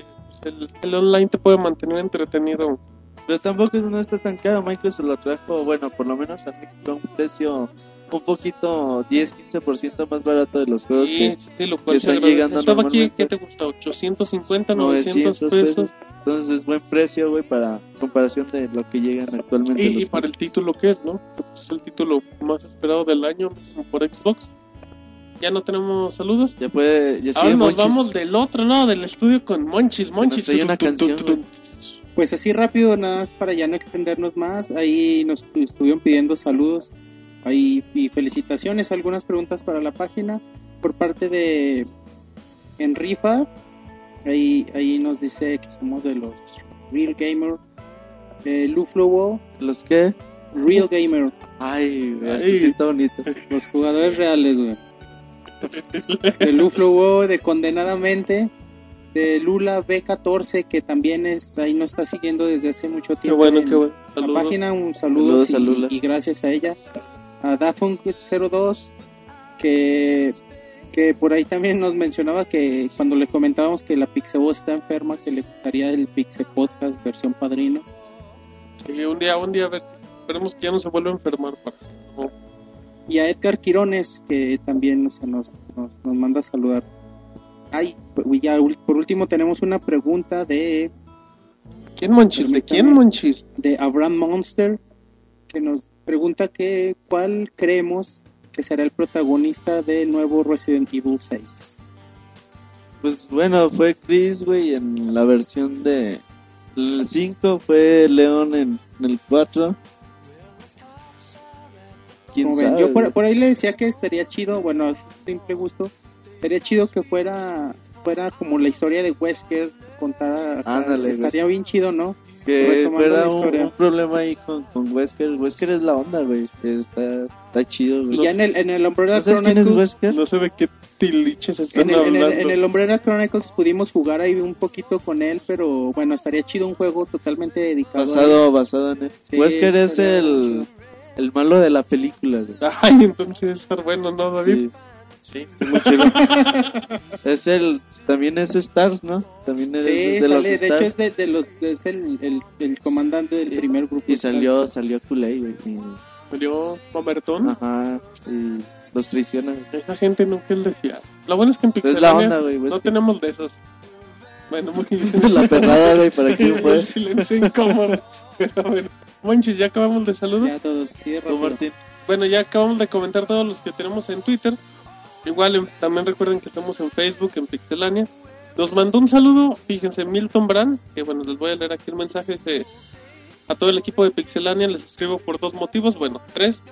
El, el online te puede mantener entretenido. Pero tampoco es, no está tan caro. Microsoft lo trajo, bueno, por lo menos a un precio un poquito 10-15% más barato de los juegos Sí, que sí, lo cual que están llegando Estaba aquí. ¿qué te gusta? 850, 900 900 pesos. pesos. Entonces es buen precio, güey, para comparación de lo que llegan actualmente. Y, los y para el título que es, ¿no? Es el título más esperado del año por Xbox. Ya no tenemos saludos. Ya puede, ya Ahora nos Monchis. vamos del otro, ¿no? Del estudio con Monchis. Monchis. una canción, tu. Pues así rápido, nada más para ya no extendernos más. Ahí nos estuvieron pidiendo saludos ahí, y felicitaciones. Algunas preguntas para la página por parte de Enrifa. Ahí, ahí nos dice que somos de los Real Gamer. Eh, Luflowo, ¿Los qué? Real Gamer. Ay, güey, Ay. sí está bonito. Los jugadores reales, güey. De Luflowo, de Condenadamente. De Lula B14, que también es, ahí nos está siguiendo desde hace mucho Qué tiempo. bueno, en- qué bueno. la Saludos. página, un saludo Saludos a Lula. y, y gracias a ella. A Dafunk02, que, que por ahí también nos mencionaba que cuando le comentábamos que la Pixeboss está enferma, que le gustaría el Pixe Podcast versión padrino. Sí, un día, un día, a ver. Esperemos que ya no se vuelva a enfermar. Para que no- Y a Edgar Quirones, que también o sea, nos, nos, nos manda a saludar. Ay, ya por último tenemos una pregunta de, ¿Quién Monchis? ¿De quién. Monchis? de Abraham Monster, que nos pregunta que cuál creemos que será el protagonista del nuevo Resident Evil 6. Pues bueno, fue Chris, güey, en la versión de el 5, fue León en, en el 4. ¿Quién sabe, yo por ahí le decía que estaría chido, bueno, es simple gusto, estaría chido que fuera fuera como la historia de Wesker contada. acá. Ándale, estaría bien chido, ¿no? que fuera un, problema ahí con, con Wesker. Wesker es la onda, güey. Está, está chido, güey. Y ya en el, en el Umbrella ¿No sabes quién es Chronicles, Wesker? No sé de qué tiliches están en el, en, el, hablando. en el Umbrella Chronicles pudimos jugar ahí un poquito con él, pero bueno, estaría chido un juego totalmente dedicado a él. Basado, basado en él. Sí, Wesker es el, el malo de la película, güey. Ay, entonces debe estar bueno, ¿no, David? Sí, sí, muy chido. es el, también es Stars, ¿no? También es Sí, de sale, los de Stars. hecho es de, de los es el, el, el comandante del Y- primer grupo. Y salió, salió Kool-Aid, güey. y- Salió Mamertón. Ajá, y los traiciona. güey. Esa gente nunca de fiar. Lo bueno es que en Es la Pixelania onda, güey. no Wesker. tenemos de esos. Bueno, muy bien. la perrada, güey, para quién fue. El silencio incómodo. Pero bueno, Monchis, ya acabamos de saludos. Ya todos, sí, rápido. Martín. Bueno, ya acabamos de comentar todos los que tenemos en Twitter. Igual en- también recuerden que estamos en Facebook, en Pixelania. Nos mandó un saludo, fíjense, Milton Brand, que bueno, les voy a leer aquí el mensaje. Dice, a todo el equipo de Pixelania les escribo por dos motivos, bueno, tres.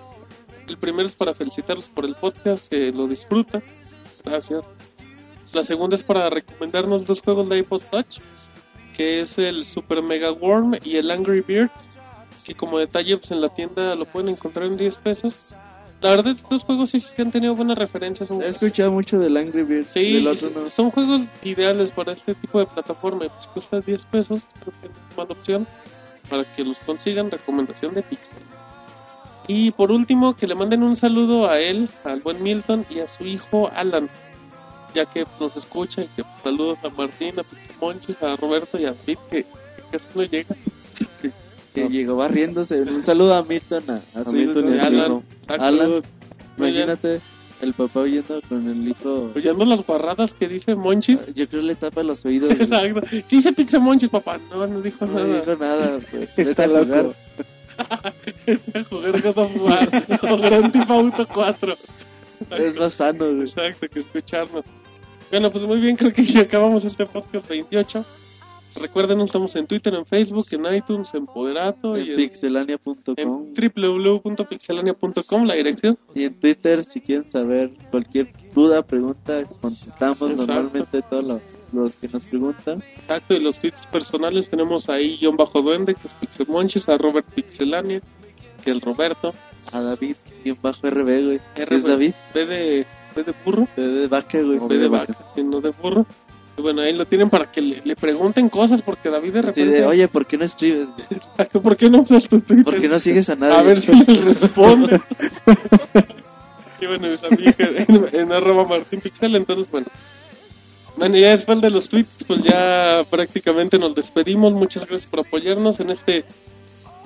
El primero es para felicitarlos por el podcast, que lo disfruta. Gracias. La segunda es para recomendarnos dos juegos de iPod Touch, que es el Super Mega Worm y el Angry Birds que como detalle pues en la tienda lo pueden encontrar en 10 pesos. La verdad estos juegos sí, sí han tenido buenas referencias. He escuchado mucho del Angry Birds. sí, del otro no. son juegos ideales para este tipo de plataforma. Pues cuesta 10 pesos, creo que es mala opción para que los consigan. Recomendación de Pixel. Y por último, que le manden un saludo a él, al buen Milton y a su hijo Alan, ya que nos escucha y que pues, saludos a Martín, a Pixel Monchis, a Roberto y a David, que, que casi no llega. Que llegó barriéndose. Un saludo a Milton, a, a A Milton y a Alan. Alan. Imagínate el papá oyendo con el hijo. Oyendo las barradas que dice Monchis. Yo creo que le tapa los oídos. Exacto. ¿Qué dice Pixel Monchis, papá? No, no dijo No nada. dijo nada. pues. Está a jugar. loco. A jugar God of War o Grand Theft Auto 4. Es más sano, güey. Exacto, que escucharnos. Bueno, pues muy bien, creo que ya acabamos este podcast 28. Recuerden, estamos en Twitter, en Facebook, en iTunes, en Poderato y En en, pixelania.com en www.pixelania.com la dirección. y en Twitter si quieren saber cualquier duda, pregunta, contestamos Exacto. normalmente todos los, los que nos preguntan. Exacto, y los tweets personales tenemos ahí John Bajo Duende, que es Pixelmonches, a Robert Pixelania, que es Roberto, A David, bien bajo RB, güey. ¿Qué es David? B de, B de burro, B de vaca, güey. B de vaca, y no de burro. Bueno, ahí lo tienen para que le, le pregunten cosas, porque David de repente... de, oye, ¿por qué no escribes? ¿Por qué no usas tu Twitter? ¿Por qué no sigues a nadie? A ver si les responde. y bueno, también en, en arroba Martín Pixel, entonces bueno. Bueno, ya después de los tweets, pues ya prácticamente nos despedimos. Muchas gracias por apoyarnos en este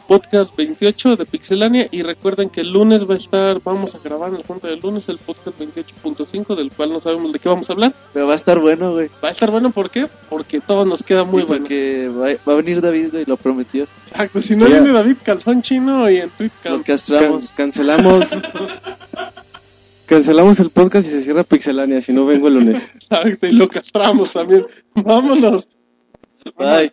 podcast 28 de Pixelania. Y recuerden que el lunes va a estar, vamos a grabar en el punto del lunes el podcast 28.5, del cual no sabemos de qué vamos a hablar. Pero va a estar bueno, güey. Va a estar bueno, ¿por qué? Porque todo nos queda muy bueno. Porque va, va a venir David, güey, lo prometió. Exacto, si no Sí, ya. viene David Calzón Chino y en tweet Lo cal- castramos. Can- cancelamos. cancelamos el podcast y se cierra Pixelania. Si no vengo el lunes. Exacto, y lo castramos también. Vámonos. Bye.